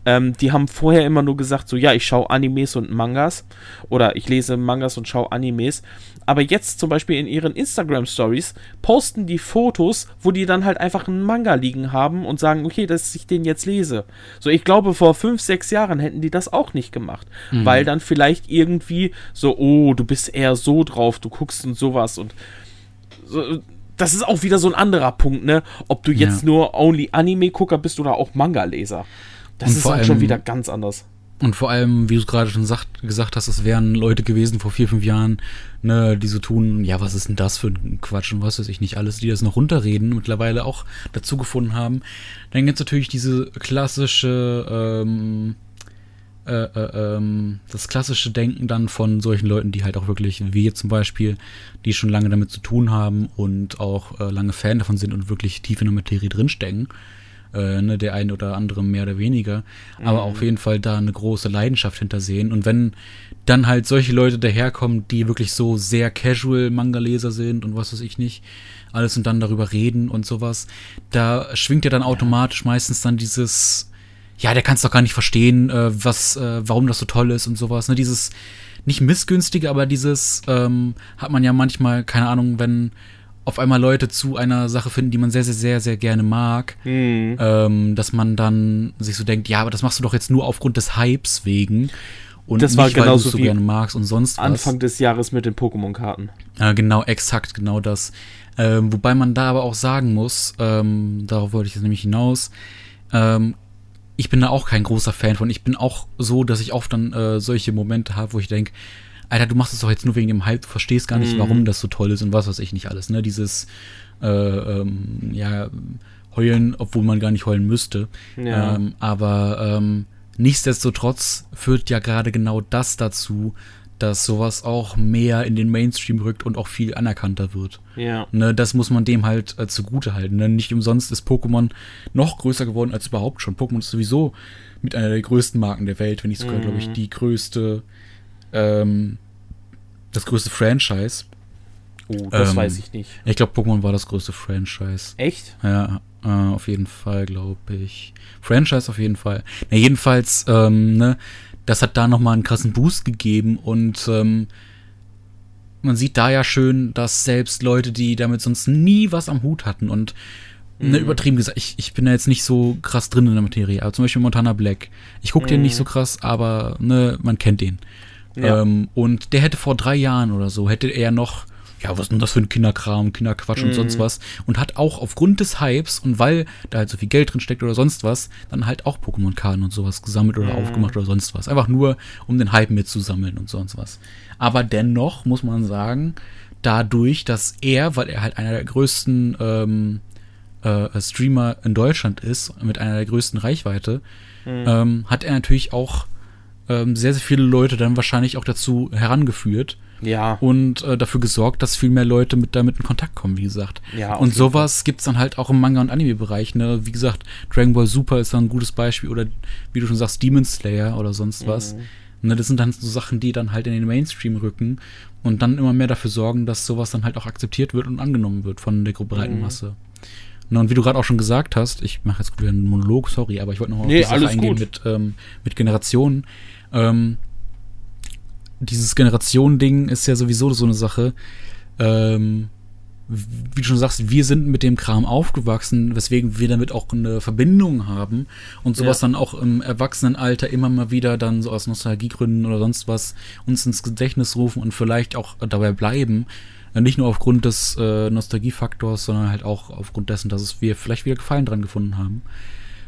ähm, die haben vorher immer nur gesagt, so ja, ich schaue Animes und Mangas oder ich lese Mangas und schaue Animes. Aber jetzt zum Beispiel in ihren Instagram Stories posten die Fotos, wo die dann halt einfach einen Manga liegen haben und sagen, okay, dass ich den jetzt lese. So, ich glaube, vor fünf, sechs Jahren hätten die das auch nicht gemacht, mhm. weil dann vielleicht irgendwie so, oh, du bist eher so drauf, du guckst und sowas und so, das ist auch wieder so ein anderer Punkt, ne? Ob du jetzt ja. nur only Anime-Gucker bist oder auch Manga-Leser. Das und ist halt schon wieder ganz anders. Und vor allem, wie du gerade schon sagt, gesagt hast, es wären Leute gewesen vor vier, fünf Jahren, ne, die so tun, ja, was ist denn das für ein Quatsch und was weiß ich nicht alles, die das noch runterreden, mittlerweile auch dazu gefunden haben. Dann gibt es natürlich diese klassische, ähm, äh, äh, ähm, das klassische Denken dann von solchen Leuten, die halt auch wirklich, wie jetzt zum Beispiel, die schon lange damit zu tun haben und auch äh, lange Fan davon sind und wirklich tief in der Materie drinstecken äh, ne, der eine oder andere mehr oder weniger, mhm. aber auf jeden Fall da eine große Leidenschaft hintersehen. Und wenn dann halt solche Leute daherkommen, die wirklich so sehr casual Manga-Leser sind und was weiß ich nicht, alles und dann darüber reden und sowas, da schwingt ja dann automatisch meistens dann dieses, ja, der kann es doch gar nicht verstehen, äh, was, äh, warum das so toll ist und sowas, ne, dieses nicht missgünstige, aber dieses ähm, hat man ja manchmal, keine Ahnung, wenn auf einmal Leute zu einer Sache finden, die man sehr, sehr, sehr, sehr gerne mag, mhm. ähm, dass man dann sich so denkt, ja, aber das machst du doch jetzt nur aufgrund des Hypes wegen. Und das war nicht, genauso weil du so gerne magst und sonst was. Anfang des Jahres mit den Pokémon-Karten. Ja, genau, exakt, genau das. Ähm, wobei man da aber auch sagen muss, ähm, darauf wollte ich jetzt nämlich hinaus, ähm, ich bin da auch kein großer Fan von. Ich bin auch so, dass ich oft dann äh, solche Momente habe, wo ich denke, Alter, du machst es doch jetzt nur wegen dem Hype, du verstehst gar nicht, mhm. warum das so toll ist und was weiß ich nicht alles, ne? Dieses, äh, ähm, ja, heulen, obwohl man gar nicht heulen müsste. Ja. Ähm, aber ähm, nichtsdestotrotz führt ja gerade genau das dazu, dass sowas auch mehr in den Mainstream rückt und auch viel anerkannter wird. Ja. Ne, das muss man dem halt äh, zugute halten. Ne? Nicht umsonst ist Pokémon noch größer geworden als überhaupt schon. Pokémon ist sowieso mit einer der größten Marken der Welt, wenn nicht sogar, mhm. glaube ich, die größte ähm, das größte Franchise. Oh, das ähm, weiß ich nicht. Ich glaube, Pokémon war das größte Franchise. Echt? Ja, äh, auf jeden Fall, glaube ich. Franchise auf jeden Fall. Na, jedenfalls, ähm, ne, das hat da nochmal einen krassen Boost gegeben und ähm, man sieht da ja schön, dass selbst Leute, die damit sonst nie was am Hut hatten und ne, mhm. übertrieben gesagt, ich, ich bin da jetzt nicht so krass drin in der Materie, aber zum Beispiel Montana Black. Ich gucke mhm. den nicht so krass, aber ne, man kennt den. Ja. Ähm, und der hätte vor drei Jahren oder so, hätte er noch, ja, was ist denn das für ein Kinderkram, Kinderquatsch mhm. und sonst was. Und hat auch aufgrund des Hypes und weil da halt so viel Geld drin steckt oder sonst was, dann halt auch Pokémon-Karten und sowas gesammelt oder mhm. aufgemacht oder sonst was. Einfach nur, um den Hype mitzusammeln und sonst was. Aber dennoch muss man sagen, dadurch, dass er, weil er halt einer der größten ähm, äh, Streamer in Deutschland ist, mit einer der größten Reichweite, mhm. ähm, hat er natürlich auch ähm, sehr, sehr viele Leute dann wahrscheinlich auch dazu herangeführt. Ja. Und äh, dafür gesorgt, dass viel mehr Leute mit damit in Kontakt kommen, wie gesagt. Ja, und sowas gibt es dann halt auch im Manga- und Anime-Bereich. Ne? Wie gesagt, Dragon Ball Super ist dann ein gutes Beispiel. Oder wie du schon sagst, Demon Slayer oder sonst was. Mhm. Ne, das sind dann so Sachen, die dann halt in den Mainstream rücken und dann immer mehr dafür sorgen, dass sowas dann halt auch akzeptiert wird und angenommen wird von der breiten mhm. Masse. Ne, und wie du gerade auch schon gesagt hast, ich mache jetzt wieder einen Monolog, sorry, aber ich wollte noch mal nee, auf die Sache eingehen mit, ähm, mit Generationen. Ähm, dieses Generationending ist ja sowieso so eine Sache. Ähm, wie du schon sagst, wir sind mit dem Kram aufgewachsen, weswegen wir damit auch eine Verbindung haben und sowas ja. dann auch im Erwachsenenalter immer mal wieder dann so aus Nostalgiegründen oder sonst was uns ins Gedächtnis rufen und vielleicht auch dabei bleiben. Äh, nicht nur aufgrund des äh, Nostalgiefaktors, sondern halt auch aufgrund dessen, dass es wir vielleicht wieder Gefallen dran gefunden haben.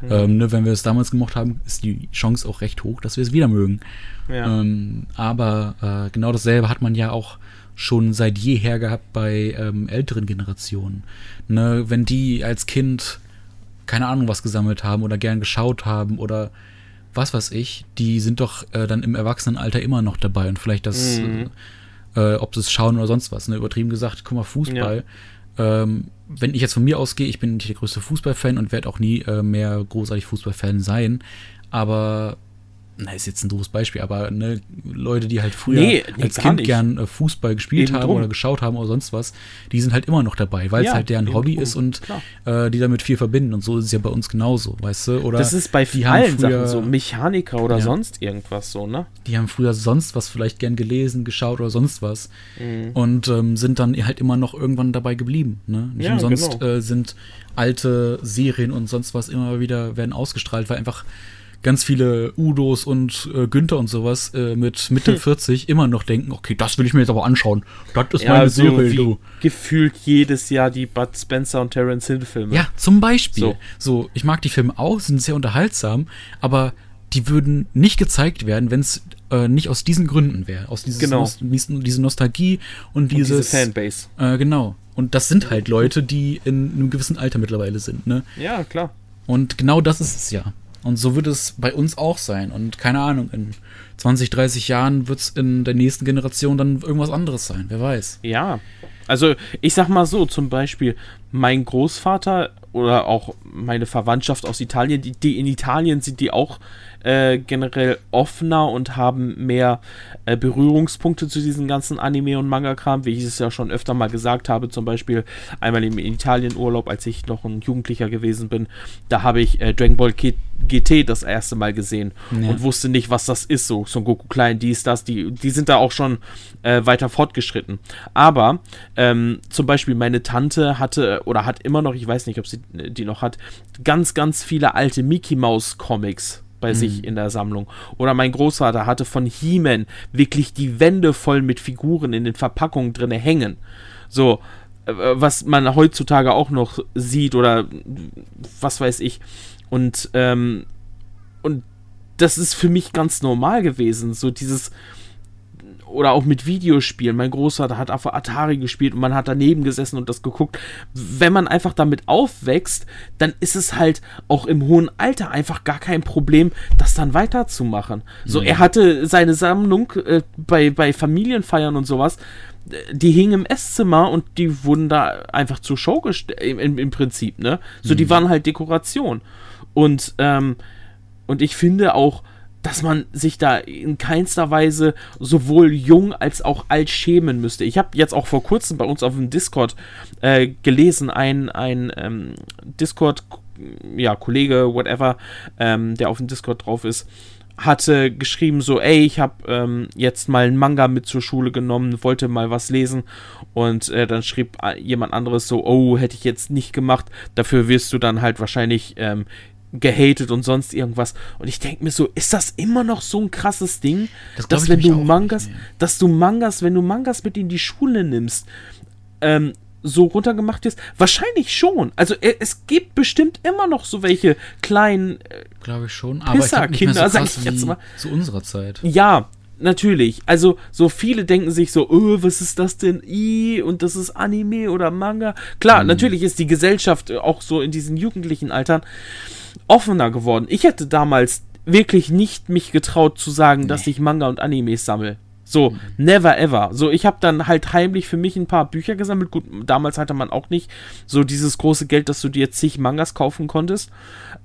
Mhm. Ähm, ne, wenn wir es damals gemocht haben, ist die Chance auch recht hoch, dass wir es wieder mögen. Ja. Ähm, aber äh, genau dasselbe hat man ja auch schon seit jeher gehabt bei ähm, älteren Generationen. Ne, wenn die als Kind keine Ahnung was gesammelt haben oder gern geschaut haben oder was weiß ich, die sind doch äh, dann im Erwachsenenalter immer noch dabei und vielleicht das, mhm. äh, ob sie es schauen oder sonst was. Ne? Übertrieben gesagt, guck mal, Fußball. Ja ähm, wenn ich jetzt von mir ausgehe, ich bin nicht der größte Fußballfan und werde auch nie äh, mehr großartig Fußballfan sein, aber na, ist jetzt ein doofes Beispiel, aber ne, Leute, die halt früher Nee, nee, als Kind nicht. gern äh, Fußball gespielt Eben haben drum. oder geschaut haben oder sonst was, die sind halt immer noch dabei, weil es Ja, halt deren Hobby drum, ist und äh, die damit viel verbinden. Und so ist es ja bei uns genauso, weißt du? Oder Das ist bei die haben allen früher- Sachen so, Mechaniker oder Ja. sonst irgendwas so, ne? die haben früher sonst was vielleicht gern gelesen, geschaut oder sonst was Mhm. und ähm, sind dann halt immer noch irgendwann dabei geblieben. Ne? Nicht Ja, umsonst genau. äh, sind alte Serien und sonst was immer wieder werden ausgestrahlt, weil einfach ganz viele Udos und äh, Günther und sowas äh, mit Mitte 40 immer noch denken, okay, das will ich mir jetzt aber anschauen. Das ist meine so Serie, du. gefühlt jedes Jahr die Bud Spencer und Terence Hill Filme. Ja, zum Beispiel. So. So. ich mag die Filme auch, sind sehr unterhaltsam, aber die würden nicht gezeigt werden, wenn es äh, nicht aus diesen Gründen wäre. Aus dieses Genau. Nost diese Nostalgie und Und diese dieses. Fanbase. Äh, genau. Und das sind halt Leute, die in einem gewissen Alter mittlerweile sind, ne? Ja, klar. Und genau das ist es ja. Und so wird es bei uns auch sein. Und keine Ahnung, in 20, 30 Jahren wird es in der nächsten Generation dann irgendwas anderes sein. Wer weiß. Ja. Also, ich sag mal so, zum Beispiel, mein Großvater oder auch meine Verwandtschaft aus Italien, die, die in Italien sind die auch äh, generell offener und haben mehr äh, Berührungspunkte zu diesen ganzen Anime- und Manga-Kram, wie ich es ja schon öfter mal gesagt habe, zum Beispiel einmal im Italienurlaub, als ich noch ein Jugendlicher gewesen bin, da habe ich äh, Dragon Ball G GT das erste Mal gesehen Ja. und wusste nicht, was das ist, so Son Goku Klein, dies, das, die, die sind da auch schon äh, weiter fortgeschritten. Aber ähm, zum Beispiel meine Tante hatte oder hat immer noch, ich weiß nicht, ob sie äh, die noch hat, ganz, ganz viele alte Mickey Mouse Comics bei sich in der Sammlung. Oder mein Großvater hatte von He-Man wirklich die Wände voll mit Figuren in den Verpackungen drinne hängen. So, äh, was man heutzutage auch noch sieht oder was weiß ich. Und, ähm, und das ist für mich ganz normal gewesen. So dieses, oder auch mit Videospielen. Mein Großvater hat auf Atari gespielt und man hat daneben gesessen und das geguckt. Wenn man einfach damit aufwächst, dann ist es halt auch im hohen Alter einfach gar kein Problem, das dann weiterzumachen. So, er hatte seine Sammlung äh, bei, bei Familienfeiern und sowas. Die hingen im Esszimmer und die wurden da einfach zur Show gestellt, im, im, im Prinzip, ne? So, die waren halt Dekoration. Und, ähm, und ich finde auch, dass man sich da in keinster Weise sowohl jung als auch alt schämen müsste. Ich habe jetzt auch vor kurzem bei uns auf dem Discord äh, gelesen, ein, ein ähm, Discord, ja, Kollege, whatever, ähm, der auf dem Discord drauf ist, hatte geschrieben so, ey, ich habe ähm, jetzt mal einen Manga mit zur Schule genommen, wollte mal was lesen und äh, dann schrieb äh, jemand anderes so, oh, hätte ich jetzt nicht gemacht, dafür wirst du dann halt wahrscheinlich ähm, gehatet und sonst irgendwas. Und ich denke mir so, ist das immer noch so ein krasses Ding, Das dass ich wenn du Mangas, dass du Mangas, wenn du Mangas mit in die Schule nimmst, ähm, so runtergemacht ist? Wahrscheinlich schon. Also äh, es gibt bestimmt immer noch so welche kleinen, äh, Glaube ich schon. Aber ich nicht mehr Pisser-Kinder, so sag ich jetzt wie mal. zu unserer Zeit. ja, natürlich. Also so viele denken sich so, oh, was ist das denn? I, und das ist Anime oder Manga. Klar, natürlich ist die Gesellschaft äh, auch so in diesen jugendlichen Altern offener geworden. Ich hätte damals wirklich nicht mich getraut zu sagen, dass ich Manga und Animes sammle. So, never ever. So, ich habe dann halt heimlich für mich ein paar Bücher gesammelt. Gut, damals hatte man auch nicht so dieses große Geld, dass du dir zig Mangas kaufen konntest.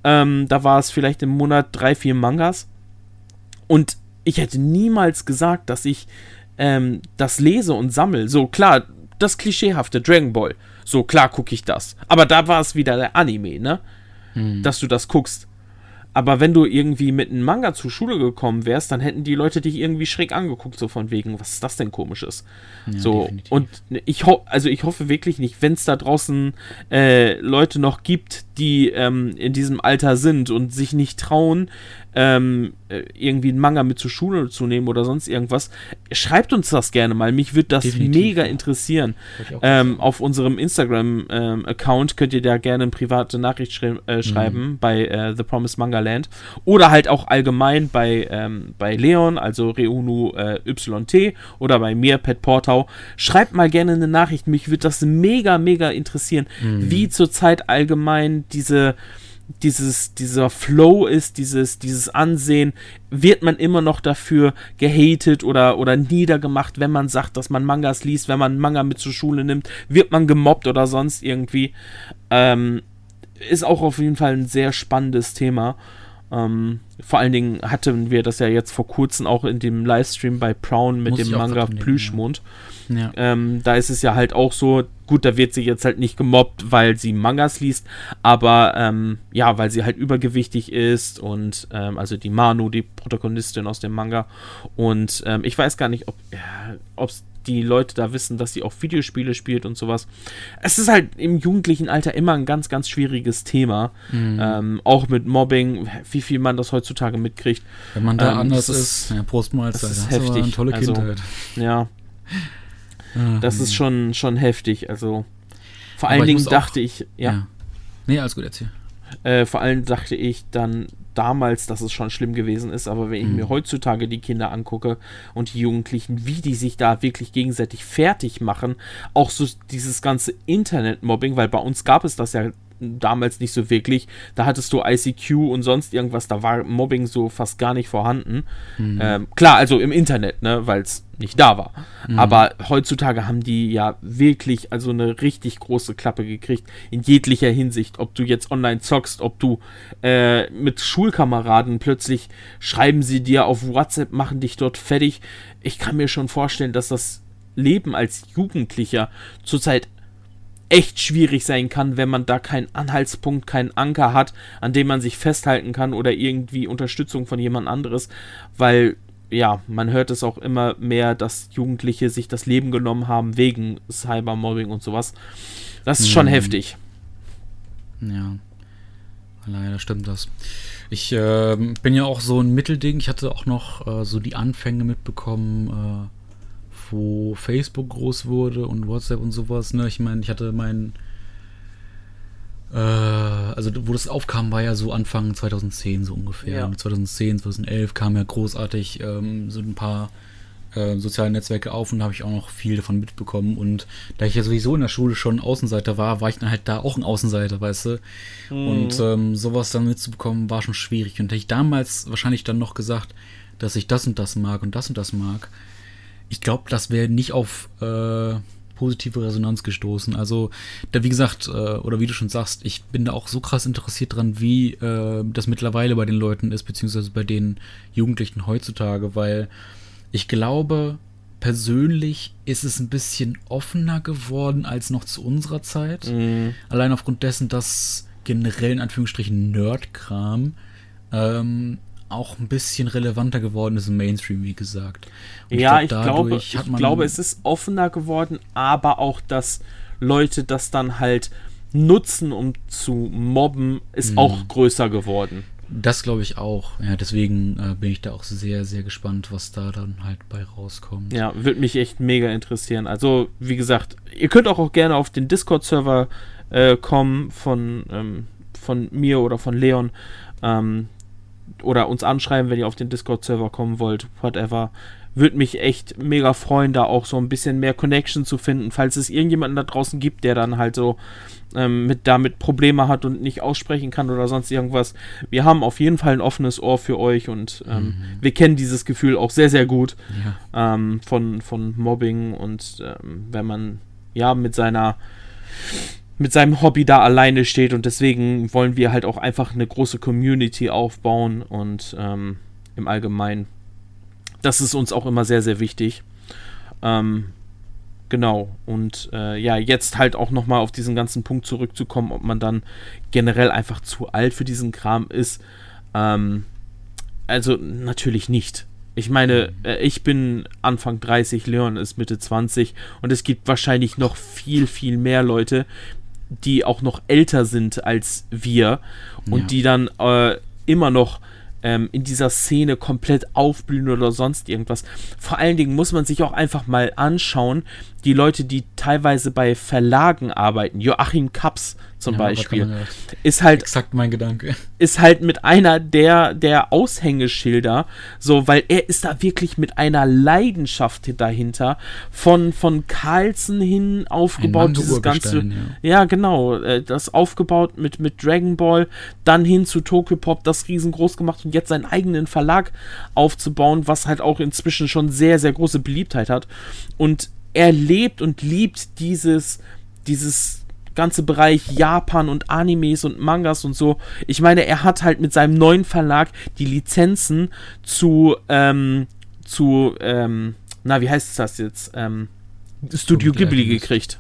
Ähm, da war es vielleicht im Monat drei, vier Mangas. Und ich hätte niemals gesagt, dass ich ähm, das lese und sammle. So, klar, das klischeehafte Dragon Ball. So, klar gucke ich das. Aber da war es wieder der Anime, ne? Dass du das guckst. Aber wenn du irgendwie mit einem Manga zur Schule gekommen wärst, dann hätten die Leute dich irgendwie schräg angeguckt, so von wegen, was ist das denn komisches? so, definitiv. und ich ho also ich hoffe wirklich nicht, wenn es da draußen äh, Leute noch gibt, die ähm, in diesem Alter sind und sich nicht trauen, ähm, äh, irgendwie einen Manga mit zur Schule zu nehmen oder sonst irgendwas, schreibt uns das gerne mal. Mich würde das Definitiv, mega interessieren. Ähm, auf unserem Instagram-Account könnt ihr da gerne eine private Nachricht schrei äh, schreiben bei äh, The Promised Manga Land oder halt auch allgemein bei, ähm, bei Leon, also Reunu äh, YT oder bei mir, Pet Portau. Schreibt mal gerne eine Nachricht. Mich würde das mega, mega interessieren, wie zurzeit allgemein diese dieses, dieser Flow ist, dieses, dieses Ansehen, wird man immer noch dafür gehatet oder, oder niedergemacht, wenn man sagt, dass man Mangas liest, wenn man Manga mit zur Schule nimmt, wird man gemobbt oder sonst irgendwie. Ähm, ist auch auf jeden Fall ein sehr spannendes Thema. Ähm, vor allen Dingen hatten wir das ja jetzt vor kurzem auch in dem Livestream bei Brown mit Muss dem Manga nehmen, Plüschmond. Ja. Ähm, da ist es ja halt auch so, gut, da wird sie jetzt halt nicht gemobbt, weil sie Mangas liest, aber ähm, ja, weil sie halt übergewichtig ist und ähm, also die Manu, die Protagonistin aus dem Manga. Und ähm, ich weiß gar nicht, ob ja, die Leute da wissen, dass sie auch Videospiele spielt und sowas. Es ist halt im jugendlichen Alter immer ein ganz, ganz schwieriges Thema. Mhm. Ähm, auch mit Mobbing, wie viel man das heutzutage mitkriegt. Wenn man da Ähm, anders ist, ist- ja, Prost Mahlzeit. das ist heftig. Eine tolle Also, Kindheit. Ja, Das ist nee. schon, schon heftig. Also vor allen Dingen muss auch- dachte ich, ja. ja. Nee, alles gut, erzähl. Äh, vor allem dachte ich dann damals, dass es schon schlimm gewesen ist, aber wenn ich Mhm. mir heutzutage die Kinder angucke und die Jugendlichen, wie die sich da wirklich gegenseitig fertig machen, auch so dieses ganze Internet-Mobbing, weil bei uns gab es das ja damals nicht so wirklich. Da hattest du ICQ und sonst irgendwas, da war Mobbing so fast gar nicht vorhanden. Mhm. Ähm, klar, also im Internet, ne, weil es nicht da war. Aber heutzutage haben die ja wirklich also eine richtig große Klappe gekriegt in jeglicher Hinsicht. Ob du jetzt online zockst, ob du äh, mit Schulkameraden plötzlich schreiben sie dir auf WhatsApp, machen dich dort fertig. Ich kann mir schon vorstellen, dass das Leben als Jugendlicher zurzeit echt schwierig sein kann, wenn man da keinen Anhaltspunkt, keinen Anker hat, an dem man sich festhalten kann oder irgendwie Unterstützung von jemand anderes, weil ja, man hört es auch immer mehr, dass Jugendliche sich das Leben genommen haben wegen Cybermobbing und sowas. Das ist schon Mhm. heftig. Ja. Leider stimmt das. Ich ähm, bin ja auch so ein Mittelding. Ich hatte auch noch äh, so die Anfänge mitbekommen, äh, wo Facebook groß wurde und WhatsApp und sowas. Ne? Ich meine, ich hatte mein. Äh, also, wo das aufkam, war ja so Anfang 2010 so ungefähr. Ja. Und 2010, 2011 kam ja großartig ähm, so ein paar äh, soziale Netzwerke auf und da habe ich auch noch viel davon mitbekommen. Und da ich ja sowieso in der Schule schon Außenseiter war, war ich dann halt da auch ein Außenseiter, weißt du. Und ähm, sowas dann mitzubekommen, war schon schwierig. Und hätte ich damals wahrscheinlich dann noch gesagt, dass ich das und das mag und das und das mag, ich glaube, das wäre nicht auf äh, positive Resonanz gestoßen. Also, da wie gesagt, äh, oder wie du schon sagst, ich bin da auch so krass interessiert dran, wie äh, das mittlerweile bei den Leuten ist, beziehungsweise bei den Jugendlichen heutzutage, weil ich glaube, persönlich ist es ein bisschen offener geworden als noch zu unserer Zeit. Mhm. Allein aufgrund dessen, dass generell in Anführungsstrichen Nerdkram ähm, auch ein bisschen relevanter geworden ist im Mainstream, wie gesagt. Und ja, ich glaub, glaube, ich hat man- glaube, es ist offener geworden, aber auch, dass Leute das dann halt nutzen, um zu mobben, ist Mhm. auch größer geworden. Das glaube ich auch. Ja, deswegen äh, bin ich da auch sehr, sehr gespannt, was da dann halt bei rauskommt. Ja, würde mich echt mega interessieren. Also, wie gesagt, ihr könnt auch, auch gerne auf den Discord-Server äh, kommen von, ähm, von mir oder von Leon. Ähm, oder uns anschreiben, wenn ihr auf den Discord-Server kommen wollt, whatever. Würde mich echt mega freuen, da auch so ein bisschen mehr Connection zu finden, falls es irgendjemanden da draußen gibt, der dann halt so ähm, mit damit Probleme hat und nicht aussprechen kann oder sonst irgendwas. Wir haben auf jeden Fall ein offenes Ohr für euch und ähm, wir kennen dieses Gefühl auch sehr, sehr gut Ja. ähm, von, von Mobbing und ähm, wenn man ja mit seiner mit seinem Hobby da alleine steht und deswegen wollen wir halt auch einfach eine große Community aufbauen und ähm, im Allgemeinen. Das ist uns auch immer sehr, sehr wichtig. Ähm, genau. Und äh, ja, jetzt halt auch nochmal auf diesen ganzen Punkt zurückzukommen, ob man dann generell einfach zu alt für diesen Kram ist. Ähm, also natürlich nicht. Ich meine, äh, ich bin Anfang 30, Leon ist Mitte 20 und es gibt wahrscheinlich noch viel, viel mehr Leute, die auch noch älter sind als wir und Ja. die dann äh, immer noch ähm, in dieser Szene komplett aufblühen oder sonst irgendwas. Vor allen Dingen muss man sich auch einfach mal anschauen, die Leute, die teilweise bei Verlagen arbeiten, Joachim Kaps zum Ja, kann Beispiel, ja- ist halt Exakt mein Gedanke. ist halt mit einer der, der Aushängeschilder, so, weil er ist da wirklich mit einer Leidenschaft dahinter, von, von Carlsen hin aufgebaut, dieses ganze, Manga-Urgestein, ja, genau, äh, das aufgebaut mit, mit Dragon Ball, dann hin zu Tokyo Pop, das riesengroß gemacht und jetzt seinen eigenen Verlag aufzubauen, was halt auch inzwischen schon sehr, sehr große Beliebtheit hat und er lebt und liebt dieses, dieses ganze Bereich Japan und Animes und Mangas und so. Ich meine, er hat halt mit seinem neuen Verlag die Lizenzen zu, ähm, zu, ähm, na, wie heißt das jetzt? Ähm, Studio Ghibli gekriegt.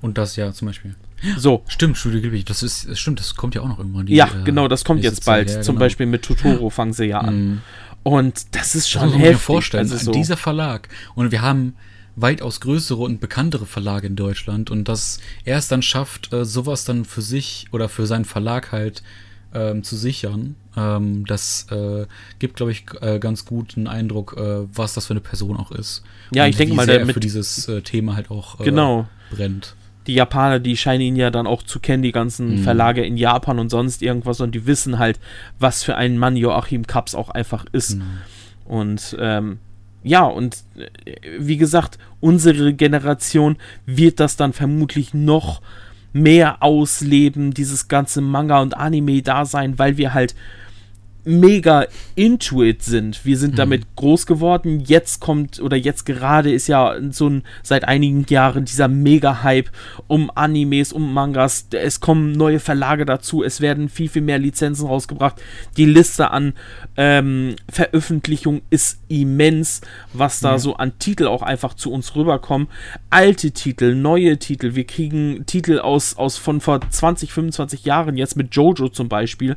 Und das ja zum Beispiel. So. Stimmt, Studio Ghibli, das ist, das stimmt, das kommt ja auch noch irgendwann. die, Ja, äh, genau, das kommt jetzt bald. Ja, Zum genau. Beispiel mit Totoro fangen sie ja an. Mhm. Und das ist Das schon muss man sich heftig. vorstellen. Also so. Dieser Verlag. Und wir haben weitaus größere und bekanntere Verlage in Deutschland. Und dass er es dann schafft, äh, sowas dann für sich oder für seinen Verlag halt ähm, zu sichern, ähm, das äh, gibt, glaube ich, äh, ganz guten Eindruck, äh, was das für eine Person auch ist. Ja, Und ich denke mal, der er für dieses äh, Thema halt auch äh, Genau. brennt. die Japaner, die scheinen ihn ja dann auch zu kennen, die ganzen Mhm. Verlage in Japan und sonst irgendwas und die wissen halt, was für ein Mann Joachim Kaps auch einfach ist. Genau. Und ähm, ja, und äh, wie gesagt, unsere Generation wird das dann vermutlich noch mehr ausleben, dieses ganze Manga- und Anime-Dasein, weil wir halt mega into it sind. Wir sind Mhm. damit groß geworden. Jetzt kommt, oder jetzt gerade ist ja so ein, seit einigen Jahren dieser Mega-Hype um Animes, um Mangas. Es kommen neue Verlage dazu. Es werden viel, viel mehr Lizenzen rausgebracht. Die Liste an ähm, Veröffentlichungen ist immens, was da Ja. so an Titel auch einfach zu uns rüberkommen. Alte Titel, neue Titel. Wir kriegen Titel aus, aus von vor 20, 25 Jahren, jetzt mit Jojo zum Beispiel,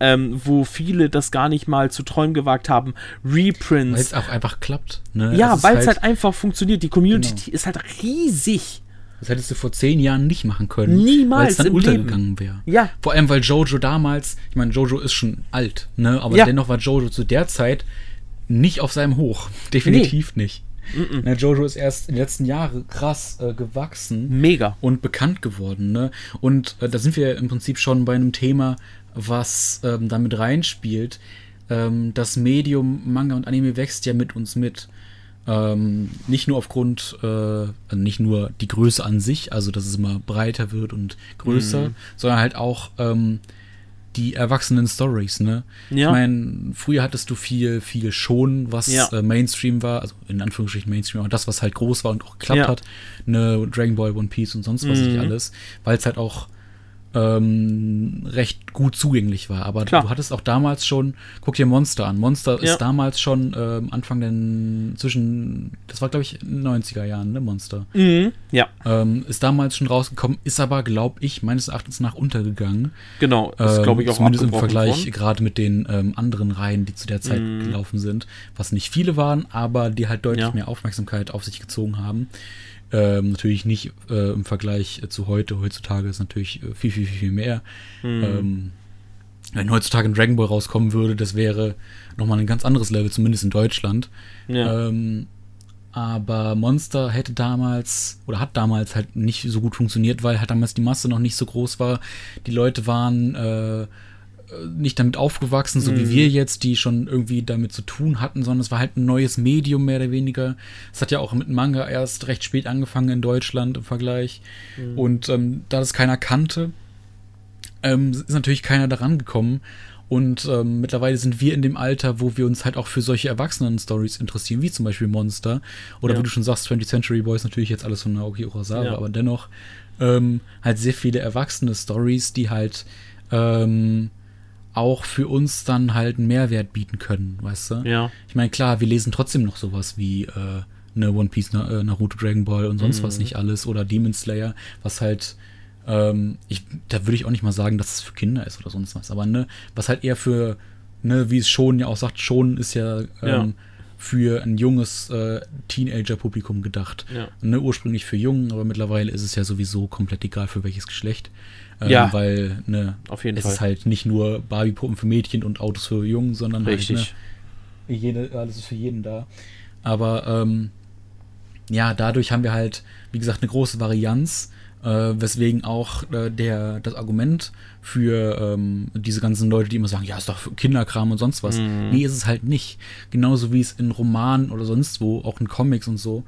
ähm, wo viele das gar nicht mal zu träumen gewagt haben. Weil Reprints. es auch einfach klappt. Ne? Ja, weil es halt, einfach funktioniert. Die Community Genau. ist halt riesig. Das hättest du vor zehn Jahren nicht machen können. Niemals Weil es dann untergegangen wäre. Ja. Vor allem, weil Jojo damals, ich meine, Jojo ist schon alt, ne? Aber Ja. dennoch war Jojo zu der Zeit nicht auf seinem Hoch. Definitiv nicht. Ne, Jojo ist erst in den letzten Jahren krass äh, gewachsen Mega. und bekannt geworden. Ne? Und äh, da sind wir im Prinzip schon bei einem Thema, was ähm, damit reinspielt. Ähm, das Medium Manga und Anime wächst ja mit uns mit. Ähm, nicht nur aufgrund, äh, also nicht nur die Größe an sich, also dass es immer breiter wird und größer, Mhm. sondern halt auch ähm, die erwachsenen Stories, ne? Ja. Ich meine, früher hattest du viel, viel schon, was Ja. äh, Mainstream war, also in Anführungsstrichen Mainstream, aber das, was halt groß war und auch geklappt Ja. hat, ne, Dragon Ball, One Piece und sonst was Mhm. nicht alles, weil es halt auch ähm, recht gut zugänglich war. Aber Klar. du hattest auch damals schon, guck dir Monster an. Monster Ja. ist damals schon ähm, Anfang den, zwischen, das war glaube ich in den 90er Jahren, ne, Monster. Mhm. Ja, Ähm, ist damals schon rausgekommen, ist aber, glaube ich, meines Erachtens nach untergegangen. genau. Ist, Ähm, glaube ich, auch Zumindest im Vergleich gerade mit den ähm, anderen Reihen, die zu der Zeit Mhm. gelaufen sind, was nicht viele waren, aber die halt deutlich Ja. mehr Aufmerksamkeit auf sich gezogen haben. Ähm, natürlich nicht äh, im Vergleich zu heute. Heutzutage ist natürlich äh, viel, viel, viel, viel mehr. Mhm. Ähm, wenn heutzutage ein Dragon Ball rauskommen würde, das wäre nochmal ein ganz anderes Level, zumindest in Deutschland. Ja. Ähm, aber Monster hätte damals oder hat damals halt nicht so gut funktioniert, weil halt damals die Masse noch nicht so groß war. Die Leute waren äh, nicht damit aufgewachsen, so wie Mhm. wir jetzt, die schon irgendwie damit zu tun hatten, sondern es war halt ein neues Medium mehr oder weniger. Es hat ja auch mit Manga erst recht spät angefangen in Deutschland im Vergleich. Mhm. Und ähm, da das keiner kannte, ähm, ist natürlich keiner daran gekommen. Und ähm, mittlerweile sind wir in dem Alter, wo wir uns halt auch für solche Erwachsenen-Stories interessieren, wie zum Beispiel Monster. Oder Ja. wie du schon sagst, 20th Century Boys, natürlich jetzt alles von Naoki Urasawa, Ja. aber dennoch ähm, halt sehr viele erwachsene Stories, die halt ähm, auch für uns dann halt einen Mehrwert bieten können, weißt du? ja. Ich meine, klar, wir lesen trotzdem noch sowas wie äh, ne One Piece, Na, äh, Naruto, Dragon Ball und sonst was Mhm. nicht alles oder Demon Slayer, was halt, ähm, ich, da würde ich auch nicht mal sagen, dass es für Kinder ist oder sonst was, aber ne, was halt eher für, ne, wie es schon ja auch sagt, schon ist ja, ähm, Ja. für ein junges äh, Teenager-Publikum gedacht. Ja. Ne, ursprünglich für Jungen, aber mittlerweile ist es ja sowieso komplett egal für welches Geschlecht. Ähm, Ja. Weil, ne, Auf jeden es Fall. ist halt nicht nur Barbie-Puppen für Mädchen und Autos für Jungen, sondern Richtig. halt, ne, jede, alles ist für jeden da. Aber ähm, ja, dadurch haben wir halt, wie gesagt, eine große Varianz, äh, weswegen auch äh, der, das Argument für ähm, diese ganzen Leute, die immer sagen, ja, ist doch Kinderkram und sonst was. Mhm. Nee, ist es halt nicht. Genauso wie es in Romanen oder sonst wo, auch in Comics und so,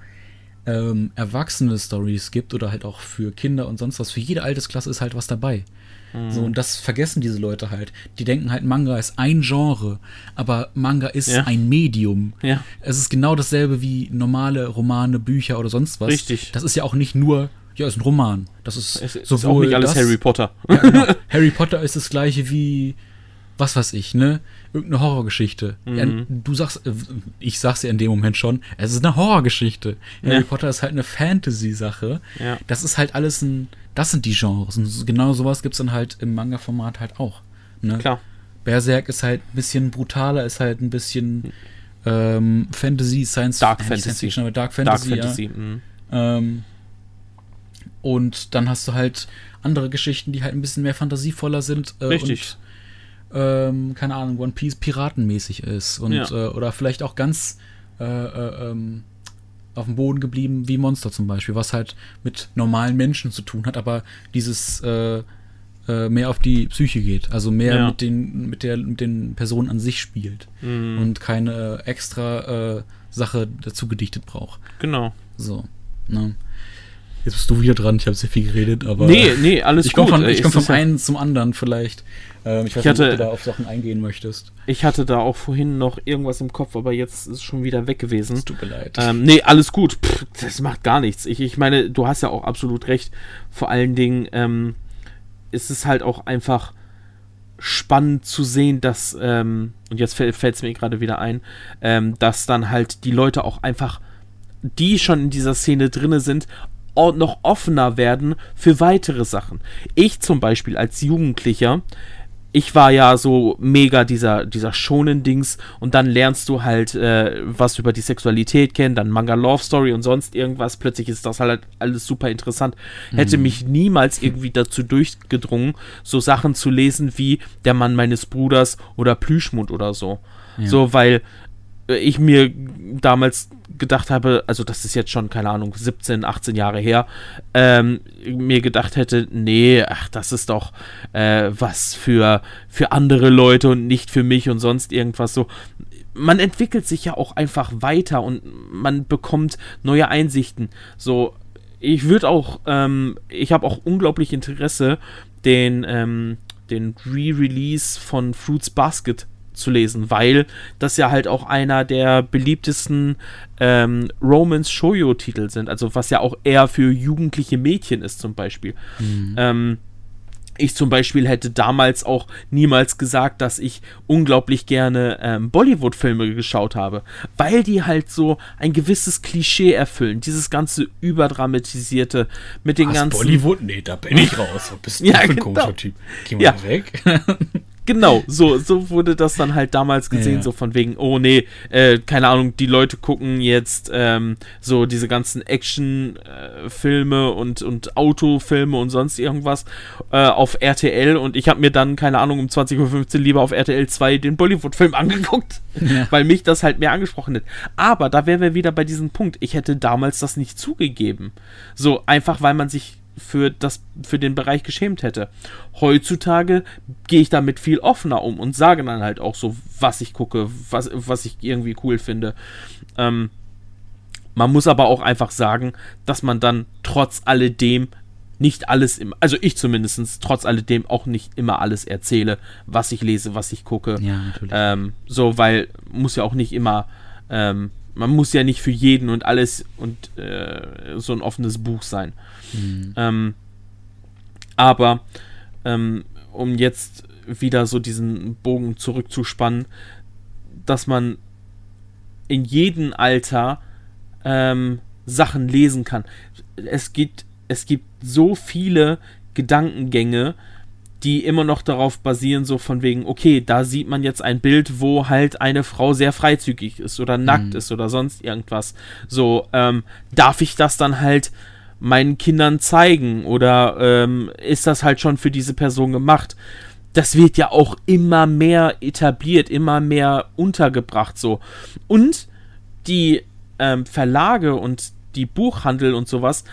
ähm, erwachsene Stories gibt oder halt auch für Kinder und sonst was. Für jede Altersklasse ist halt was dabei. So, und das vergessen diese Leute halt. Die denken halt, Manga ist ein Genre, aber Manga ist Ja. ein Medium. Ja. Es ist genau dasselbe wie normale Romane, Bücher oder sonst was. Richtig. Das ist ja auch nicht nur ja, ist ein Roman. Das ist Es ist sowohl auch nicht alles das, Harry Potter. Ja, genau. Harry Potter ist das gleiche wie, was weiß ich, ne? Irgendeine Horrorgeschichte. Mhm. Du sagst, äh, ich sag's ja in dem Moment schon, es ist eine Horrorgeschichte. Harry Ja. Potter ist halt eine Fantasy-Sache. Ja. Das ist halt alles ein, das sind die Genres. Und genau sowas gibt's dann halt im Manga-Format halt auch. Ne? Klar. Berserk ist halt ein bisschen brutaler, ist halt ein bisschen ähm, Fantasy, Science Dark Fantasy. Science Fiction, aber Dark Dark Fantasy. Fantasy. Ja. mhm. Ähm, und dann hast du halt andere Geschichten, die halt ein bisschen mehr fantasievoller sind. Äh, Richtig. Ähm, keine Ahnung, One Piece piratenmäßig ist. Und, Ja. äh, oder vielleicht auch ganz äh, äh, ähm, auf dem Boden geblieben, wie Monster zum Beispiel, was halt mit normalen Menschen zu tun hat, aber dieses äh, äh, mehr auf die Psyche geht. Also mehr Ja. mit, den, mit, der, mit den Personen an sich spielt. Mhm. Und keine extra äh, Sache dazu gedichtet braucht. Genau. So. Ne? Jetzt bist du wieder dran, ich habe sehr viel geredet, aber. Nee, nee, alles ich komme gut. von, ich Es komm vom einen zum anderen vielleicht. Ähm, ich weiß Ich hatte- nicht, ob du da auf Sachen eingehen möchtest. Ich hatte da auch vorhin noch irgendwas im Kopf, aber jetzt ist es schon wieder weg gewesen. Es tut mir leid. Ähm, nee, alles gut. Pff, das macht gar nichts. Ich, ich meine, du hast ja auch absolut recht. Vor allen Dingen ähm, ist es halt auch einfach spannend zu sehen, dass, ähm, und jetzt fällt es mir gerade wieder ein, ähm, dass dann halt die Leute auch einfach, die schon in dieser Szene drinne sind, noch offener werden für weitere Sachen. Ich zum Beispiel als Jugendlicher, ich war ja so mega dieser, dieser Shonen-Dings und dann lernst du halt äh, was über die Sexualität kennen, dann Manga Love Story und sonst irgendwas. Plötzlich ist das halt alles super interessant. Hätte mich niemals irgendwie dazu durchgedrungen, so Sachen zu lesen wie Der Mann meines Bruders oder Plüschmund oder so. Ja. So, weil ich mir damals gedacht habe, also das ist jetzt schon, keine Ahnung, 17, 18 Jahre her, ähm, mir gedacht hätte, nee, ach, das ist doch äh, was für, für andere Leute und nicht für mich und sonst irgendwas so. Man entwickelt sich ja auch einfach weiter und man bekommt neue Einsichten. So, ich würde auch, ähm, ich habe auch unglaublich Interesse, den, ähm, den Re-Release von Fruits Basket zu lesen, weil das ja halt auch einer der beliebtesten ähm, Romance Shoujo Titel sind, also was ja auch eher für jugendliche Mädchen ist zum Beispiel. Ähm, ich zum Beispiel hätte damals auch niemals gesagt, dass ich unglaublich gerne ähm, Bollywood-Filme geschaut habe, weil die halt so ein gewisses Klischee erfüllen. Dieses ganze überdramatisierte mit den Was, ganzen. Bollywood? Nee, da bin ich raus. Bist du Ja, für ein genau. komischer Typ? Geh mal Ja. weg. Genau, so, so wurde das dann halt damals gesehen, Ja. so von wegen, oh nee, äh, keine Ahnung, die Leute gucken jetzt ähm, so diese ganzen Action-Filme und, und Autofilme und sonst irgendwas äh, auf RTL und ich habe mir dann, keine Ahnung, um 20.15 Uhr lieber auf RTL 2 den Bollywood-Film angeguckt, Ja. weil mich das halt mehr angesprochen hat. Aber da wären wir wieder bei diesem Punkt, ich hätte damals das nicht zugegeben. So, einfach weil man sich für, das, für den Bereich geschämt hätte. Heutzutage gehe ich damit viel offener um und sage dann halt auch so, was ich gucke, was, was ich irgendwie cool finde. Ähm, man muss aber auch einfach sagen, dass man dann trotz alledem nicht alles, im, also ich zumindest, trotz alledem auch nicht immer alles erzähle, was ich lese, was ich gucke. Ja, natürlich. Ähm, so, weil muss ja auch nicht immer, ähm, man muss ja nicht für jeden und alles und äh, so ein offenes Buch sein. Mhm. Ähm, aber ähm, um jetzt wieder so diesen Bogen zurückzuspannen, dass man in jedem Alter ähm, Sachen lesen kann. Es gibt, es gibt so viele Gedankengänge, die immer noch darauf basieren, so von wegen, okay, da sieht man jetzt ein Bild, wo halt eine Frau sehr freizügig ist oder nackt Mhm. ist oder sonst irgendwas. So, ähm, darf ich das dann halt meinen Kindern zeigen oder ähm, ist das halt schon für diese Person gemacht? Das wird ja auch immer mehr etabliert, immer mehr untergebracht so. Und die ähm, Verlage und die Buchhandel und sowas,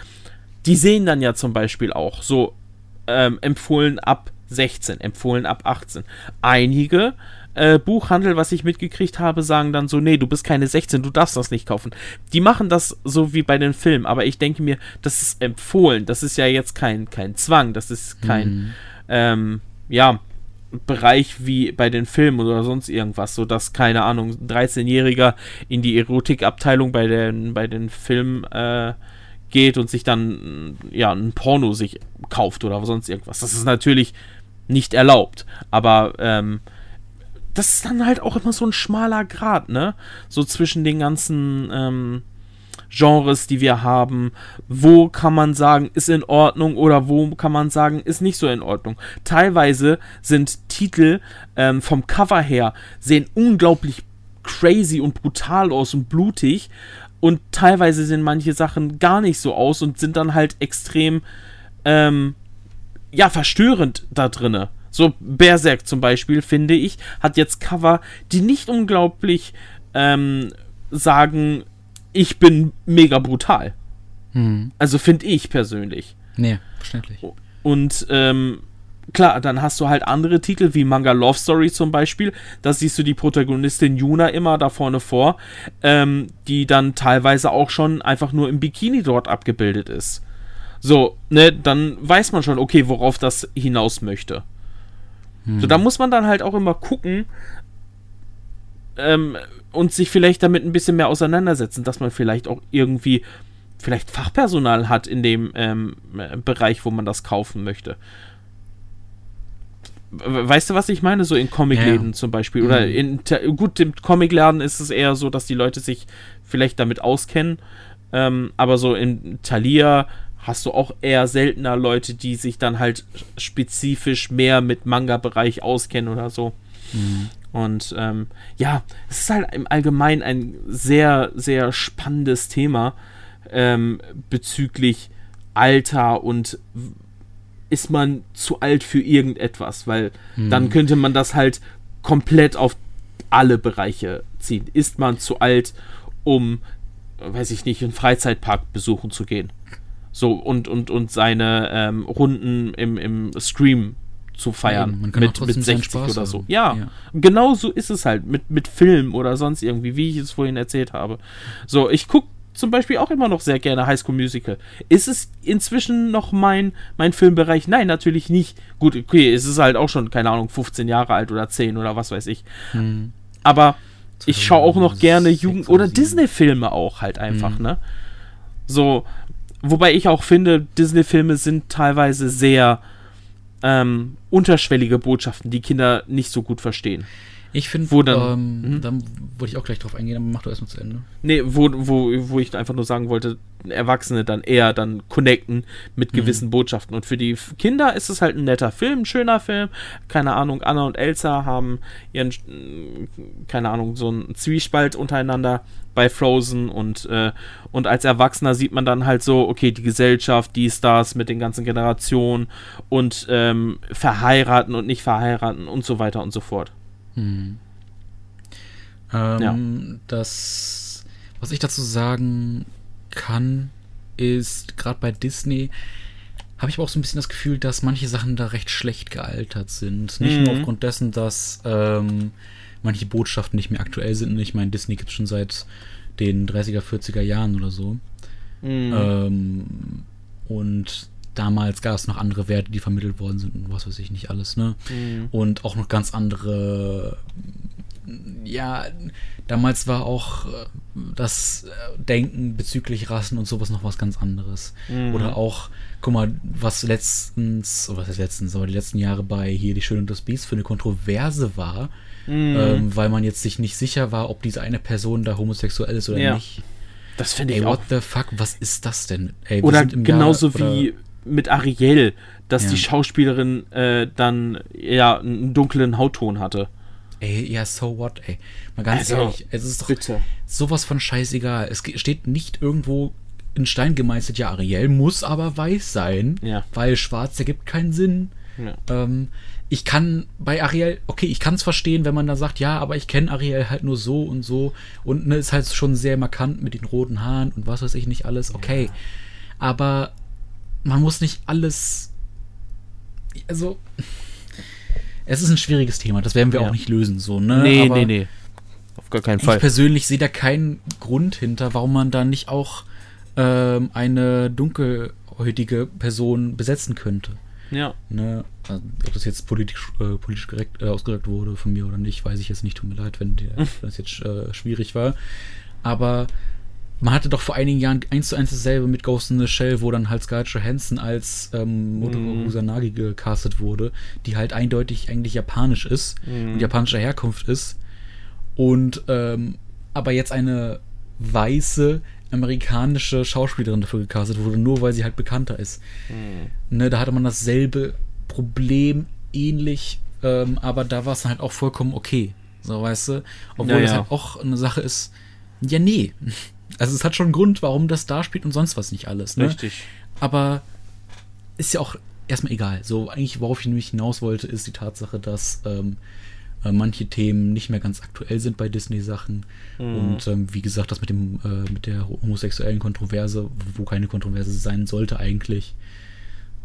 die sehen dann ja zum Beispiel auch so ähm, empfohlen ab 16, empfohlen ab 18. Einige äh, Buchhandel, was ich mitgekriegt habe, sagen dann so, nee, du bist keine 16, du darfst das nicht kaufen. Die machen das so wie bei den Filmen, aber ich denke mir, das ist empfohlen, das ist ja jetzt kein, kein Zwang, das ist kein, Mhm. ähm, ja, Bereich wie bei den Filmen oder sonst irgendwas, so dass, keine Ahnung, ein 13-Jähriger in die Erotikabteilung bei den, bei den Filmen äh, geht und sich dann ja ein Porno sich kauft oder sonst irgendwas. Das ist natürlich nicht erlaubt. Aber ähm, das ist dann halt auch immer so ein schmaler Grad, ne? So zwischen den ganzen ähm, Genres, die wir haben. Wo kann man sagen, ist in Ordnung oder wo kann man sagen, ist nicht so in Ordnung. Teilweise sind Titel ähm, vom Cover her sehen unglaublich crazy und brutal aus und blutig. Und teilweise sehen manche Sachen gar nicht so aus und sind dann halt extrem, ähm, ja, verstörend da drinne. So Berserk zum Beispiel, finde ich, hat jetzt Cover, die nicht unglaublich ähm, sagen, ich bin mega brutal. Hm. Also finde ich persönlich. Nee, verständlich. Und ähm, klar, dann hast du halt andere Titel wie Manga Love Story zum Beispiel. Da siehst du die Protagonistin Yuna immer da vorne vor, ähm, die dann teilweise auch schon einfach nur im Bikini dort abgebildet ist. So, ne, dann weiß man schon, okay, worauf das hinaus möchte. Hm. So, da muss man dann halt auch immer gucken, ähm, und sich vielleicht damit ein bisschen mehr auseinandersetzen, dass man vielleicht auch irgendwie vielleicht Fachpersonal hat in dem ähm, Bereich, wo man das kaufen möchte. Weißt du, was ich meine? So in Comicläden ja. zum Beispiel. Oder mhm. in, gut, im Comicladen ist es eher so, dass die Leute sich vielleicht damit auskennen. Ähm, aber so in Thalia hast du auch eher seltener Leute, die sich dann halt spezifisch mehr mit Manga-Bereich auskennen oder so. Mhm. Und ähm, ja, es ist halt im Allgemeinen ein sehr, sehr spannendes Thema ähm, bezüglich Alter und ist man zu alt für irgendetwas, weil hm. dann könnte man das halt komplett auf alle Bereiche ziehen. Ist man zu alt, um, weiß ich nicht, einen Freizeitpark besuchen zu gehen? So, und, und, und seine ähm, Runden im, im Stream zu feiern. kann mit, mit 60 oder so. Ja, ja, genau so ist es halt. Mit, mit Film oder sonst irgendwie, wie ich es vorhin erzählt habe. So, ich gucke zum Beispiel auch immer noch sehr gerne High School Musical. Ist es inzwischen noch mein, mein Filmbereich? Nein, natürlich nicht. Gut, okay, es ist halt auch schon, keine Ahnung, 15 Jahre alt oder 10 oder was weiß ich. Hm. Aber ich schaue auch noch gerne Jugend- oder Disney-Filme auch halt einfach, hm. ne? So, wobei ich auch finde, Disney-Filme sind teilweise sehr ähm, unterschwellige Botschaften, die Kinder nicht so gut verstehen. Ich finde, wo dann, ähm, mhm. dann wollte ich auch gleich drauf eingehen, aber mach du erstmal zu Ende. Nee, wo, wo, wo ich einfach nur sagen wollte, Erwachsene dann eher dann connecten mit mhm. gewissen mhm. Botschaften. Und für die Kinder ist es halt ein netter Film, ein schöner Film. Keine Ahnung, Anna und Elsa haben ihren, keine Ahnung, so einen Zwiespalt untereinander bei Frozen und, äh, und als Erwachsener sieht man dann halt so, okay, die Gesellschaft, dies, das mit den ganzen Generationen und ähm, verheiraten und nicht verheiraten und so weiter und so fort. Hm. Ähm, ja. Das, was ich dazu sagen kann, ist, gerade bei Disney, habe ich aber auch so ein bisschen das Gefühl, dass manche Sachen da recht schlecht gealtert sind. Nicht mhm. nur aufgrund dessen, dass ähm, manche Botschaften nicht mehr aktuell sind. Ich meine, Disney gibt es schon seit den 30er, 40er Jahren oder so. Mhm. Ähm, und damals gab es noch andere Werte, die vermittelt worden sind und was weiß ich nicht alles, ne? Mhm. Und auch noch ganz andere, ja, damals war auch äh, das äh, Denken bezüglich Rassen und sowas noch was ganz anderes. Mhm. Oder auch, guck mal, was letztens, was heißt letztens, aber die letzten Jahre bei hier Die Schöne und das Biest für eine Kontroverse war, mhm. ähm, weil man jetzt sich nicht sicher war, ob diese eine Person da homosexuell ist oder ja. nicht. Das finde ich Ey, what auch. the fuck, was ist das denn? Ey, oder genauso Jahr, wie oder mit Ariel, dass ja. die Schauspielerin äh, dann ja einen dunklen Hautton hatte. Ey, ja, so what, ey. Mal ganz also, ehrlich, es ist doch bitte. sowas von scheißegal. Es steht nicht irgendwo in Stein gemeißelt, ja, Ariel muss aber weiß sein, ja. weil schwarz ergibt keinen Sinn. Ja. Ähm, ich kann bei Ariel, okay, ich kann es verstehen, wenn man da sagt, ja, aber ich kenne Ariel halt nur so und so und ne, ist halt schon sehr markant mit den roten Haaren und was weiß ich nicht alles, okay. Ja. Aber man muss nicht alles. Also. Es ist ein schwieriges Thema, das werden wir ja. auch nicht lösen, so, ne? Nee, Aber nee, nee. Auf gar keinen Fall. Ich persönlich sehe da keinen Grund hinter, warum man da nicht auch ähm, eine dunkelhäutige Person besetzen könnte. Ja. Ne? Also, ob das jetzt politisch, äh, politisch korrekt äh, ausgedrückt wurde von mir oder nicht, weiß ich jetzt nicht. Tut mir leid, wenn, der, wenn das jetzt äh, schwierig war. Aber man hatte doch vor einigen Jahren eins zu eins dasselbe mit Ghost in the Shell, wo dann halt Scarlett Johansson als ähm, Motoko Mhm. Kusanagi gecastet wurde, die halt eindeutig eigentlich japanisch ist Mhm. und japanischer Herkunft ist. Und ähm, aber jetzt eine weiße amerikanische Schauspielerin dafür gecastet wurde, nur weil sie halt bekannter ist. Mhm. Ne, da hatte man dasselbe Problem, ähnlich, ähm, aber da war es halt auch vollkommen okay. So, weißt du? Obwohl Ja, das halt auch eine Sache ist, ja, nee. Also es hat schon einen Grund, warum das da spielt und sonst was nicht alles. Ne? Richtig. Aber ist ja auch erstmal egal. So, eigentlich, worauf ich nämlich hinaus wollte, ist die Tatsache, dass ähm, äh, manche Themen nicht mehr ganz aktuell sind bei Disney-Sachen. Mhm. Und ähm, wie gesagt, das mit dem äh, mit der homosexuellen Kontroverse, wo keine Kontroverse sein sollte eigentlich,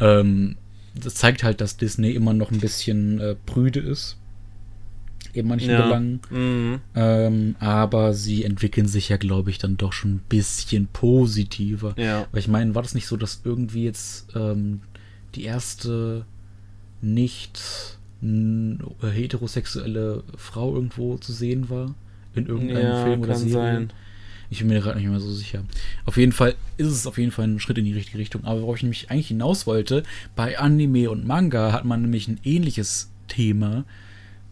ähm, das zeigt halt, dass Disney immer noch ein bisschen äh, prüde ist. In manchen Ja. Belangen. Mhm. Ähm, aber sie entwickeln sich ja, glaube ich, dann doch schon ein bisschen positiver. Ja. Weil ich meine, war das nicht so, dass irgendwie jetzt ähm, die erste nicht heterosexuelle Frau irgendwo zu sehen war? In irgendeinem Ja, Film oder kann Serie? sein. Ich bin mir gerade nicht mehr so sicher. Auf jeden Fall ist es auf jeden Fall ein Schritt in die richtige Richtung. Aber worauf ich nämlich eigentlich hinaus wollte, bei Anime und Manga hat man nämlich ein ähnliches Thema.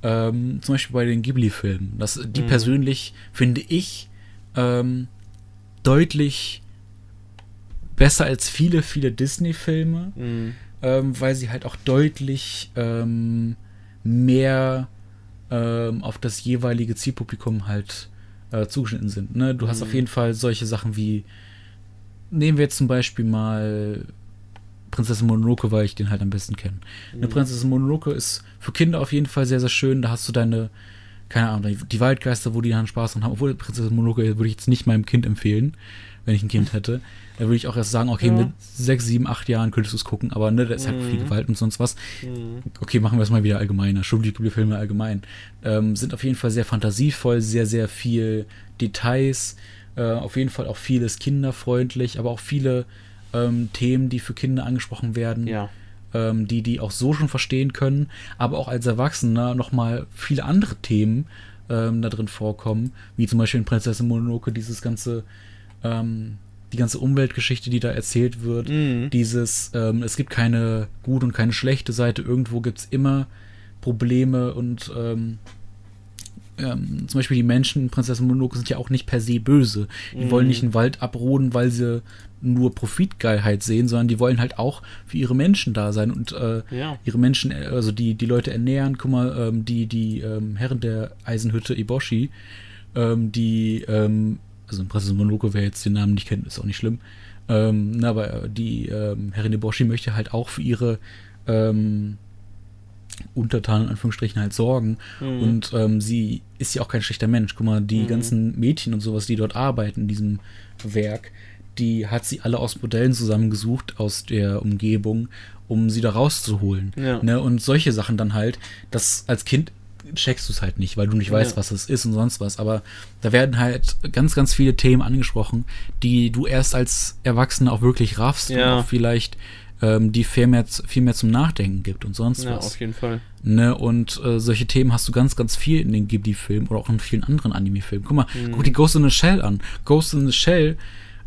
Ähm, zum Beispiel bei den Ghibli-Filmen. Das, die Mhm. persönlich finde ich ähm, deutlich besser als viele, viele Disney-Filme Mhm. ähm, weil sie halt auch deutlich ähm, mehr ähm, auf das jeweilige Zielpublikum halt äh, zugeschnitten sind. Ne? Du hast Mhm. auf jeden Fall solche Sachen wie, nehmen wir jetzt zum Beispiel mal Prinzessin Mononoke, weil ich den halt am besten kenne. Eine Mhm. Prinzessin Mononoke ist für Kinder auf jeden Fall sehr, sehr schön. Da hast du deine, keine Ahnung, die- Waldgeister, wo die dann Spaß dran haben. Obwohl Prinzessin Mononoke würde ich jetzt nicht meinem Kind empfehlen, wenn ich ein Kind hätte. Da würde ich auch erst sagen, okay, Ja. mit sechs, sieben, acht Jahren könntest du es gucken, aber ne, da ist halt Mhm. viel Gewalt und sonst was. Mhm. Okay, machen wir es mal wieder allgemeiner. Filme allgemein. Ähm, sind auf jeden Fall sehr fantasievoll, sehr, sehr viel Details. Äh, auf jeden Fall auch vieles kinderfreundlich, aber auch viele ähm, Themen, die für Kinder angesprochen werden, Ja. ähm, die die auch so schon verstehen können, aber auch als Erwachsener nochmal viele andere Themen ähm, da drin vorkommen, wie zum Beispiel in Prinzessin Mononoke dieses ganze, ähm, die ganze Umweltgeschichte, die da erzählt wird, Mhm. dieses, ähm, es gibt keine gute und keine schlechte Seite, irgendwo gibt es immer Probleme und ähm, ähm, zum Beispiel die Menschen in Prinzessin Mononoke sind ja auch nicht per se böse. Die Mhm. wollen nicht einen Wald abroden, weil sie nur Profitgeilheit sehen, sondern die wollen halt auch für ihre Menschen da sein und äh, Ja. ihre Menschen, äh, also die, die Leute ernähren. Guck mal, ähm, die, die ähm, Herren der Eisenhütte Iboshi, ähm, die, ähm, also in Prinzessin Mononoke, wer jetzt den Namen nicht kennt, ist auch nicht schlimm. Ähm, na, aber die ähm, Herrin Iboshi möchte halt auch für ihre Untertanen in Anführungsstrichen halt sorgen. Mhm. Und ähm, sie ist ja auch kein schlechter Mensch. Guck mal, die Mhm. ganzen Mädchen und sowas, die dort arbeiten in diesem Werk, die hat sie alle aus Modellen zusammengesucht aus der Umgebung, um sie da rauszuholen. Ja. Ne? Und solche Sachen dann halt, das als Kind checkst du es halt nicht, weil du nicht weißt, Ja. was es ist und sonst was. Aber da werden halt ganz, ganz viele Themen angesprochen, die du erst als Erwachsener auch wirklich raffst Ja. und auch vielleicht ähm, die viel mehr, viel mehr zum Nachdenken gibt und sonst Ja, was. auf jeden Fall. Ne, und äh, solche Themen hast du ganz, ganz viel in den Ghibli-Filmen oder auch in vielen anderen Anime-Filmen. Guck mal, Mhm. guck dir Ghost in the Shell an. Ghost in the Shell,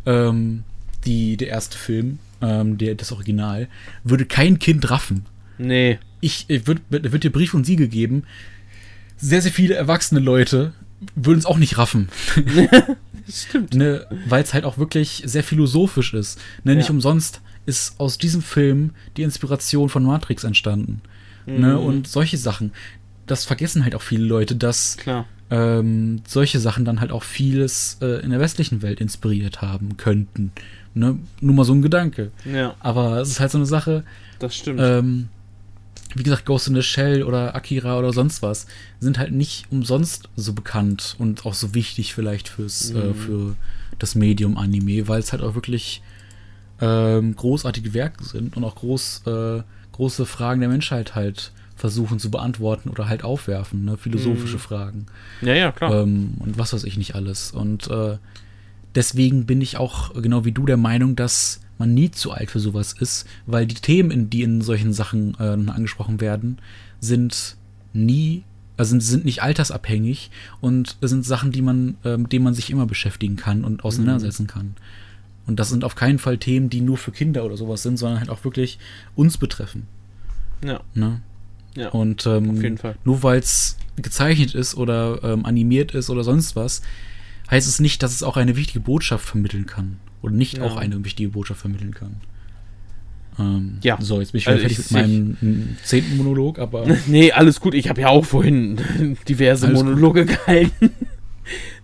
ähm, die, der erste Film, ähm, der, das Original, würde kein Kind raffen. Nee. Ich, ich würde würd dir Brief und Siegel geben. Sehr, sehr viele erwachsene Leute würden es auch nicht raffen. Stimmt. ne, weil es halt auch wirklich sehr philosophisch ist. Ne, nicht Ja. umsonst ist aus diesem Film die Inspiration von Matrix entstanden. Ne, Mhm. und solche Sachen. Das vergessen halt auch viele Leute, dass Klar. Ähm, solche Sachen dann halt auch vieles äh, in der westlichen Welt inspiriert haben könnten. Ne? Nur mal so ein Gedanke. Ja, Aber es ist halt so eine Sache, das stimmt. ähm, wie gesagt, Ghost in the Shell oder Akira oder sonst was sind halt nicht umsonst so bekannt und auch so wichtig vielleicht fürs, äh, Mhm. für das Medium Anime, weil es halt auch wirklich ähm, großartige Werke sind und auch groß, äh, große Fragen der Menschheit halt versuchen zu beantworten oder halt aufwerfen, ne? philosophische Mhm. Fragen ja, ja, klar. ähm, und was weiß ich nicht alles. Und äh, deswegen bin ich auch genau wie du der Meinung, dass man nie zu alt für sowas ist, weil die Themen, in, die in solchen Sachen äh, angesprochen werden, sind nie also sind nicht altersabhängig und sind Sachen, die man, äh, mit denen man sich immer beschäftigen kann und auseinandersetzen mhm. kann. Und das sind auf keinen Fall Themen, die nur für Kinder oder sowas sind, sondern halt auch wirklich uns betreffen. Ja. Ne? Ja. Und ähm, Auf jeden Fall. nur weil es gezeichnet ist oder ähm, animiert ist oder sonst was, heißt es nicht, dass es auch eine wichtige Botschaft vermitteln kann. Oder nicht Ja. auch eine wichtige Botschaft vermitteln kann. Ähm, Ja. So, jetzt bin ich Also fertig ich- mit meinem zehnten Monolog, aber Nee, alles gut. Ich habe ja auch vorhin diverse Alles gut. Monologe gehalten.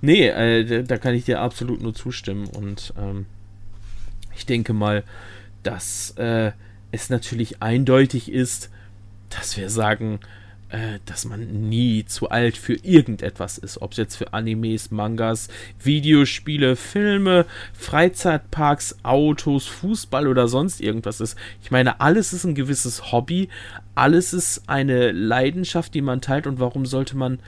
nee, äh, da- da kann ich dir absolut nur zustimmen. Und ähm, ich denke mal, dass äh, es natürlich eindeutig ist, dass wir sagen, äh, dass man nie zu alt für irgendetwas ist. Ob es jetzt für Animes, Mangas, Videospiele, Filme, Freizeitparks, Autos, Fußball oder sonst irgendwas ist. Ich meine, alles ist ein gewisses Hobby, alles ist eine Leidenschaft, die man teilt und warum sollte man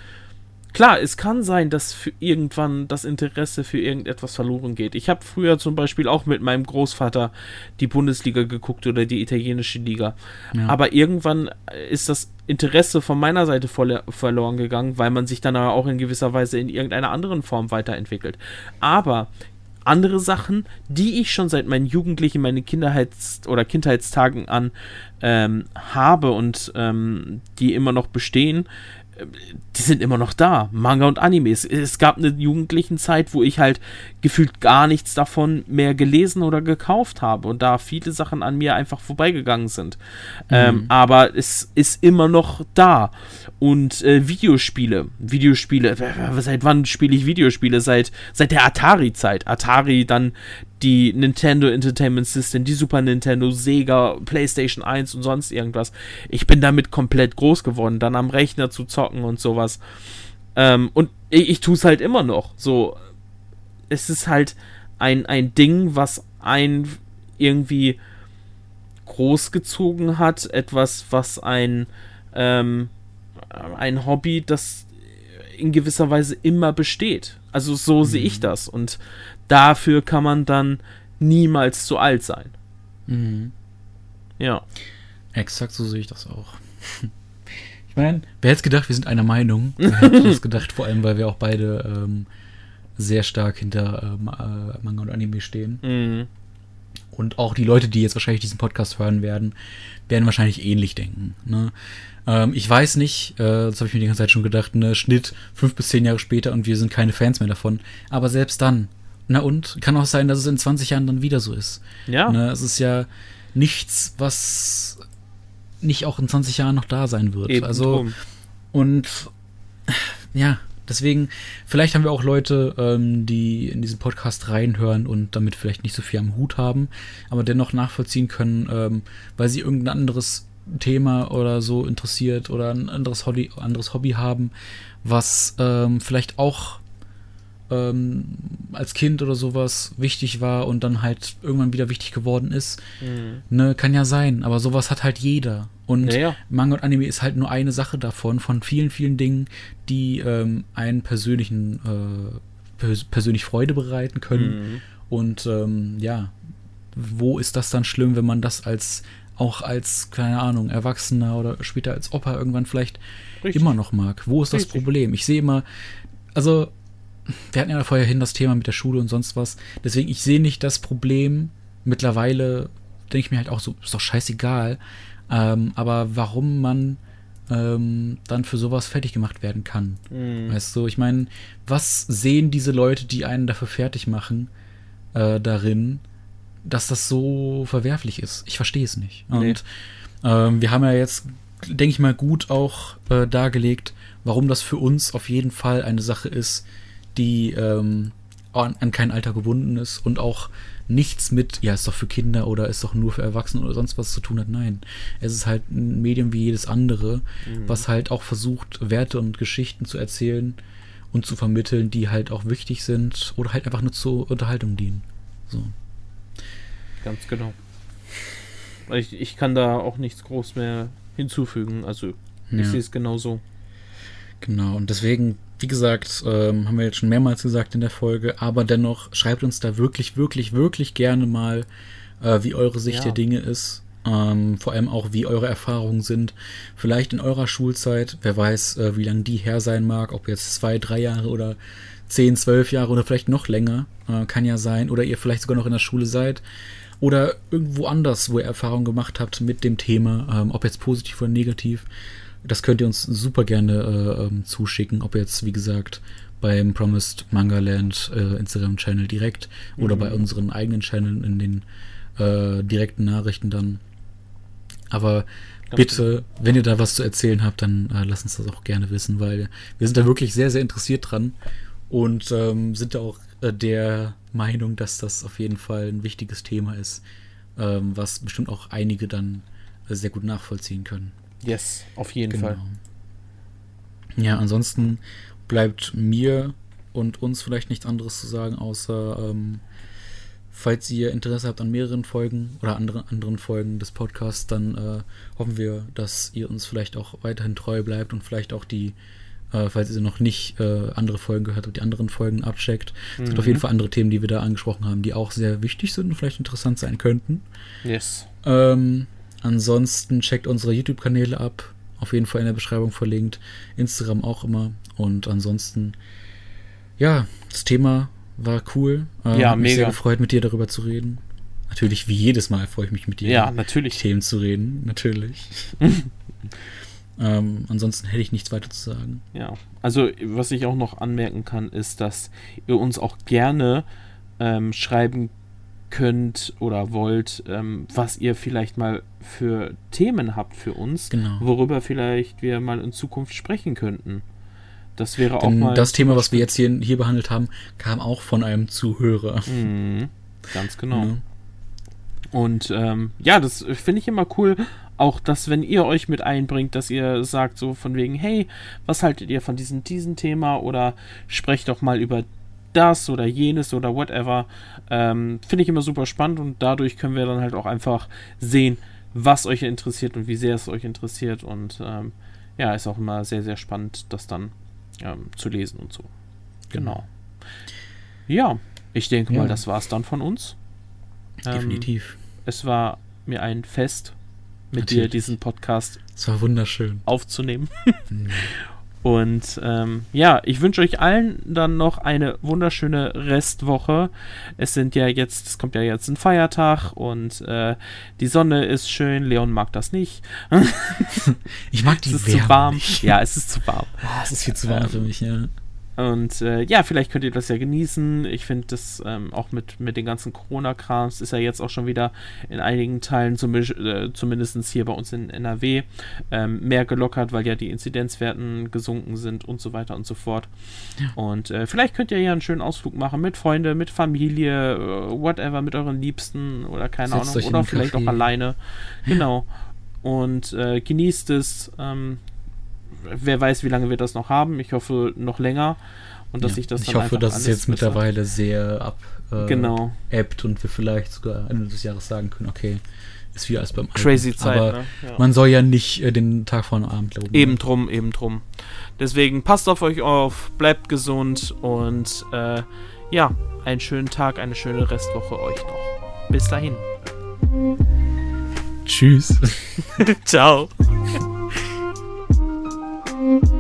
Klar, es kann sein, dass für irgendwann das Interesse für irgendetwas verloren geht. Ich habe früher zum Beispiel auch mit meinem Großvater die Bundesliga geguckt oder die italienische Liga. ja. Aber irgendwann ist das Interesse von meiner Seite verlo- verloren gegangen, weil man sich dann aber auch in gewisser Weise in irgendeiner anderen Form weiterentwickelt. Aber andere Sachen, die ich schon seit meinen Jugendlichen, meinen Kinderheits- oder Kindheitstagen an ähm, habe und ähm, die immer noch bestehen, die sind immer noch da. Manga und Animes. Es gab eine jugendlichen Zeit, wo ich halt gefühlt gar nichts davon mehr gelesen oder gekauft habe und da viele Sachen an mir einfach vorbeigegangen sind. Ähm, aber es ist immer noch da. Und äh, Videospiele, Videospiele, seit wann spiele ich Videospiele? Seit, seit der Atari-Zeit. Atari, dann die Nintendo Entertainment System, die Super Nintendo, Sega, PlayStation 1 und sonst irgendwas. Ich bin damit komplett groß geworden, dann am Rechner zu zocken und sowas. Ähm, und ich, ich tue es halt immer noch. So, es ist halt ein, ein Ding, was ein irgendwie großgezogen hat, etwas, was ein, ähm, ein Hobby, das in gewisser Weise immer besteht. Also so sehe ich das. Und dafür kann man dann niemals zu alt sein. Mhm. Ja. Exakt so sehe ich das auch. Ich meine, wer hätte gedacht, wir sind einer Meinung? Wer hätte das gedacht, vor allem, weil wir auch beide ähm, sehr stark hinter ähm, äh, Manga und Anime stehen. Mhm. Und auch die Leute, die jetzt wahrscheinlich diesen Podcast hören werden, werden wahrscheinlich ähnlich denken. Ne? Ähm, ich weiß nicht, äh, das habe ich mir die ganze Zeit schon gedacht, ne, Schnitt fünf bis zehn Jahre später und wir sind keine Fans mehr davon. Aber selbst dann, na und, kann auch sein, dass es in 20 Jahren dann wieder so ist. Ja. Ne, es ist ja nichts, was nicht auch in 20 Jahren noch da sein wird. Eben also, drum. und ja, deswegen, vielleicht haben wir auch Leute, ähm, die in diesen Podcast reinhören und damit vielleicht nicht so viel am Hut haben, aber dennoch nachvollziehen können, ähm, weil sie irgendein anderes Thema oder so interessiert oder ein anderes Hobby, anderes Hobby haben, was ähm, vielleicht auch ähm, als Kind oder sowas wichtig war und dann halt irgendwann wieder wichtig geworden ist. Mhm. Ne, kann ja sein, aber sowas hat halt jeder. Und Ja, ja. Manga und Anime ist halt nur eine Sache davon, von vielen, vielen Dingen, die ähm, einen persönlichen, äh, pers persönlich Freude bereiten können. Mhm. Und ähm, ja, wo ist das dann schlimm, wenn man das als auch als, keine Ahnung, Erwachsener oder später als Opa irgendwann vielleicht Richtig. immer noch mag? Wo ist das Richtig. Problem? Ich sehe immer, also wir hatten ja vorher hin das Thema mit der Schule und sonst was. Deswegen, ich sehe nicht das Problem. Mittlerweile denke ich mir halt auch so, ist doch scheißegal. Ähm, aber warum man ähm, dann für sowas fertig gemacht werden kann. Mhm. Weißt du, ich meine, was sehen diese Leute, die einen dafür fertig machen, äh, darin, dass das so verwerflich ist? Ich verstehe es nicht. Nee. Und ähm, wir haben ja jetzt, denke ich mal, gut auch äh, dargelegt, warum das für uns auf jeden Fall eine Sache ist, die ähm, an, an kein Alter gebunden ist und auch nichts mit, ja, ist doch für Kinder oder ist doch nur für Erwachsene oder sonst was zu tun hat. Nein, es ist halt ein Medium wie jedes andere, was halt auch versucht, Werte und Geschichten zu erzählen und zu vermitteln, die halt auch wichtig sind oder halt einfach nur zur Unterhaltung dienen. So. Ganz genau. Ich, ich kann da auch nichts groß mehr hinzufügen. Also ich Ja. sehe es genauso. Genau, und deswegen, wie gesagt, ähm, haben wir jetzt schon mehrmals gesagt in der Folge, aber dennoch schreibt uns da wirklich, wirklich, wirklich gerne mal, äh, wie eure Sicht Ja. der Dinge ist. Ähm, vor allem auch, wie eure Erfahrungen sind. Vielleicht in eurer Schulzeit. Wer weiß, äh, wie lange die her sein mag. Ob jetzt zwei, drei Jahre oder zehn, zwölf Jahre oder vielleicht noch länger. Äh, kann ja sein. Oder ihr vielleicht sogar noch in der Schule seid. Oder irgendwo anders, wo ihr Erfahrungen gemacht habt mit dem Thema. Ähm, ob jetzt positiv oder negativ. Das könnt ihr uns super gerne äh, ähm, zuschicken. Ob jetzt, wie gesagt, beim Promised Manga Land äh, Instagram-Channel direkt oder Mhm. bei unseren eigenen Channeln in den äh, direkten Nachrichten dann. Aber Ganz bitte, wenn ihr da was zu erzählen habt, dann äh, lasst uns das auch gerne wissen, weil wir sind da wirklich sehr, sehr interessiert dran und ähm, sind da auch äh, der Meinung, dass das auf jeden Fall ein wichtiges Thema ist, ähm, was bestimmt auch einige dann äh, sehr gut nachvollziehen können. Yes, auf jeden Fall. Ja, ansonsten bleibt mir und uns vielleicht nichts anderes zu sagen, außer ähm, falls ihr Interesse habt an mehreren Folgen oder andere, anderen Folgen des Podcasts, dann äh, hoffen wir, dass ihr uns vielleicht auch weiterhin treu bleibt und vielleicht auch die, äh, falls ihr noch nicht äh, andere Folgen gehört habt, die anderen Folgen abcheckt. Es gibt auf jeden Fall andere Themen, die wir da angesprochen haben, die auch sehr wichtig sind und vielleicht interessant sein könnten. Yes. Ähm, ansonsten checkt unsere YouTube-Kanäle ab. Auf jeden Fall in der Beschreibung verlinkt. Instagram auch immer. Und ansonsten, ja, das Thema war cool. Ähm, Ja, hat mich sehr gefreut, mit dir darüber zu reden. Natürlich, wie jedes Mal freue ich mich mit dir, Ja, über natürlich. Themen zu reden. Natürlich. ähm, ansonsten hätte ich nichts weiter zu sagen. Ja, also was ich auch noch anmerken kann, ist, dass ihr uns auch gerne ähm, schreiben könnt oder wollt, ähm, was ihr vielleicht mal für Themen habt für uns, Genau. worüber vielleicht wir mal in Zukunft sprechen könnten. Das wäre auch Denn mal. das Thema, was wir jetzt hier, hier behandelt haben, kam auch von einem Zuhörer. Mhm, ganz genau. Ja. Und ähm, ja, das finde ich immer cool. Auch, dass wenn ihr euch mit einbringt, dass ihr sagt so von wegen, hey, was haltet ihr von diesem, diesem Thema oder sprecht doch mal über das oder jenes oder whatever. Ähm, finde ich immer super spannend und dadurch können wir dann halt auch einfach sehen, was euch interessiert und wie sehr es euch interessiert. Und ähm, ja, ist auch immer sehr, sehr spannend, das dann ähm, zu lesen und so. Genau. Ja, ich denke Ja. mal, das war es dann von uns. Ähm, Definitiv. es war mir ein Fest, mit dir Natürlich. diesen Podcast Es war wunderschön. aufzunehmen. Mhm. Und ähm, ja, ich wünsche euch allen dann noch eine wunderschöne Restwoche. Es sind ja jetzt, es kommt ja jetzt ein Feiertag und äh, die Sonne ist schön. Leon mag das nicht. Ich mag die es ist Wärme zu warm. nicht. Ja, es ist zu warm. Ah, es ist viel zu warm Ähm, für mich, ja. Und äh, ja, vielleicht könnt ihr das ja genießen. Ich finde das ähm, auch mit, mit den ganzen Corona-Krams ist ja jetzt auch schon wieder in einigen Teilen, zumindest, äh, zumindest hier bei uns in NRW, ähm, mehr gelockert, weil ja die Inzidenzwerten gesunken sind und so weiter und so fort. Und äh, vielleicht könnt ihr ja einen schönen Ausflug machen mit Freunde, mit Familie, äh, whatever, mit euren Liebsten oder keine Setzt Ahnung, oder vielleicht auch Café. alleine. Genau. Und äh, genießt es. Ähm, wer weiß, wie lange wir das noch haben. Ich hoffe noch länger. Und dass Ja. sich das ich hoffe, dass es jetzt mittlerweile sehr ab äh, Genau. ebbt und wir vielleicht sogar Ende des Jahres sagen können, okay, ist wieder alles beim Alten. Crazy Zeit, Aber ne? Ja. man soll ja nicht äh, den Tag vor dem Abend loben. Eben drum, eben drum. Deswegen passt auf euch auf, bleibt gesund und äh, ja, einen schönen Tag, eine schöne Restwoche euch noch. Bis dahin. Tschüss. Ciao. Mm-hmm.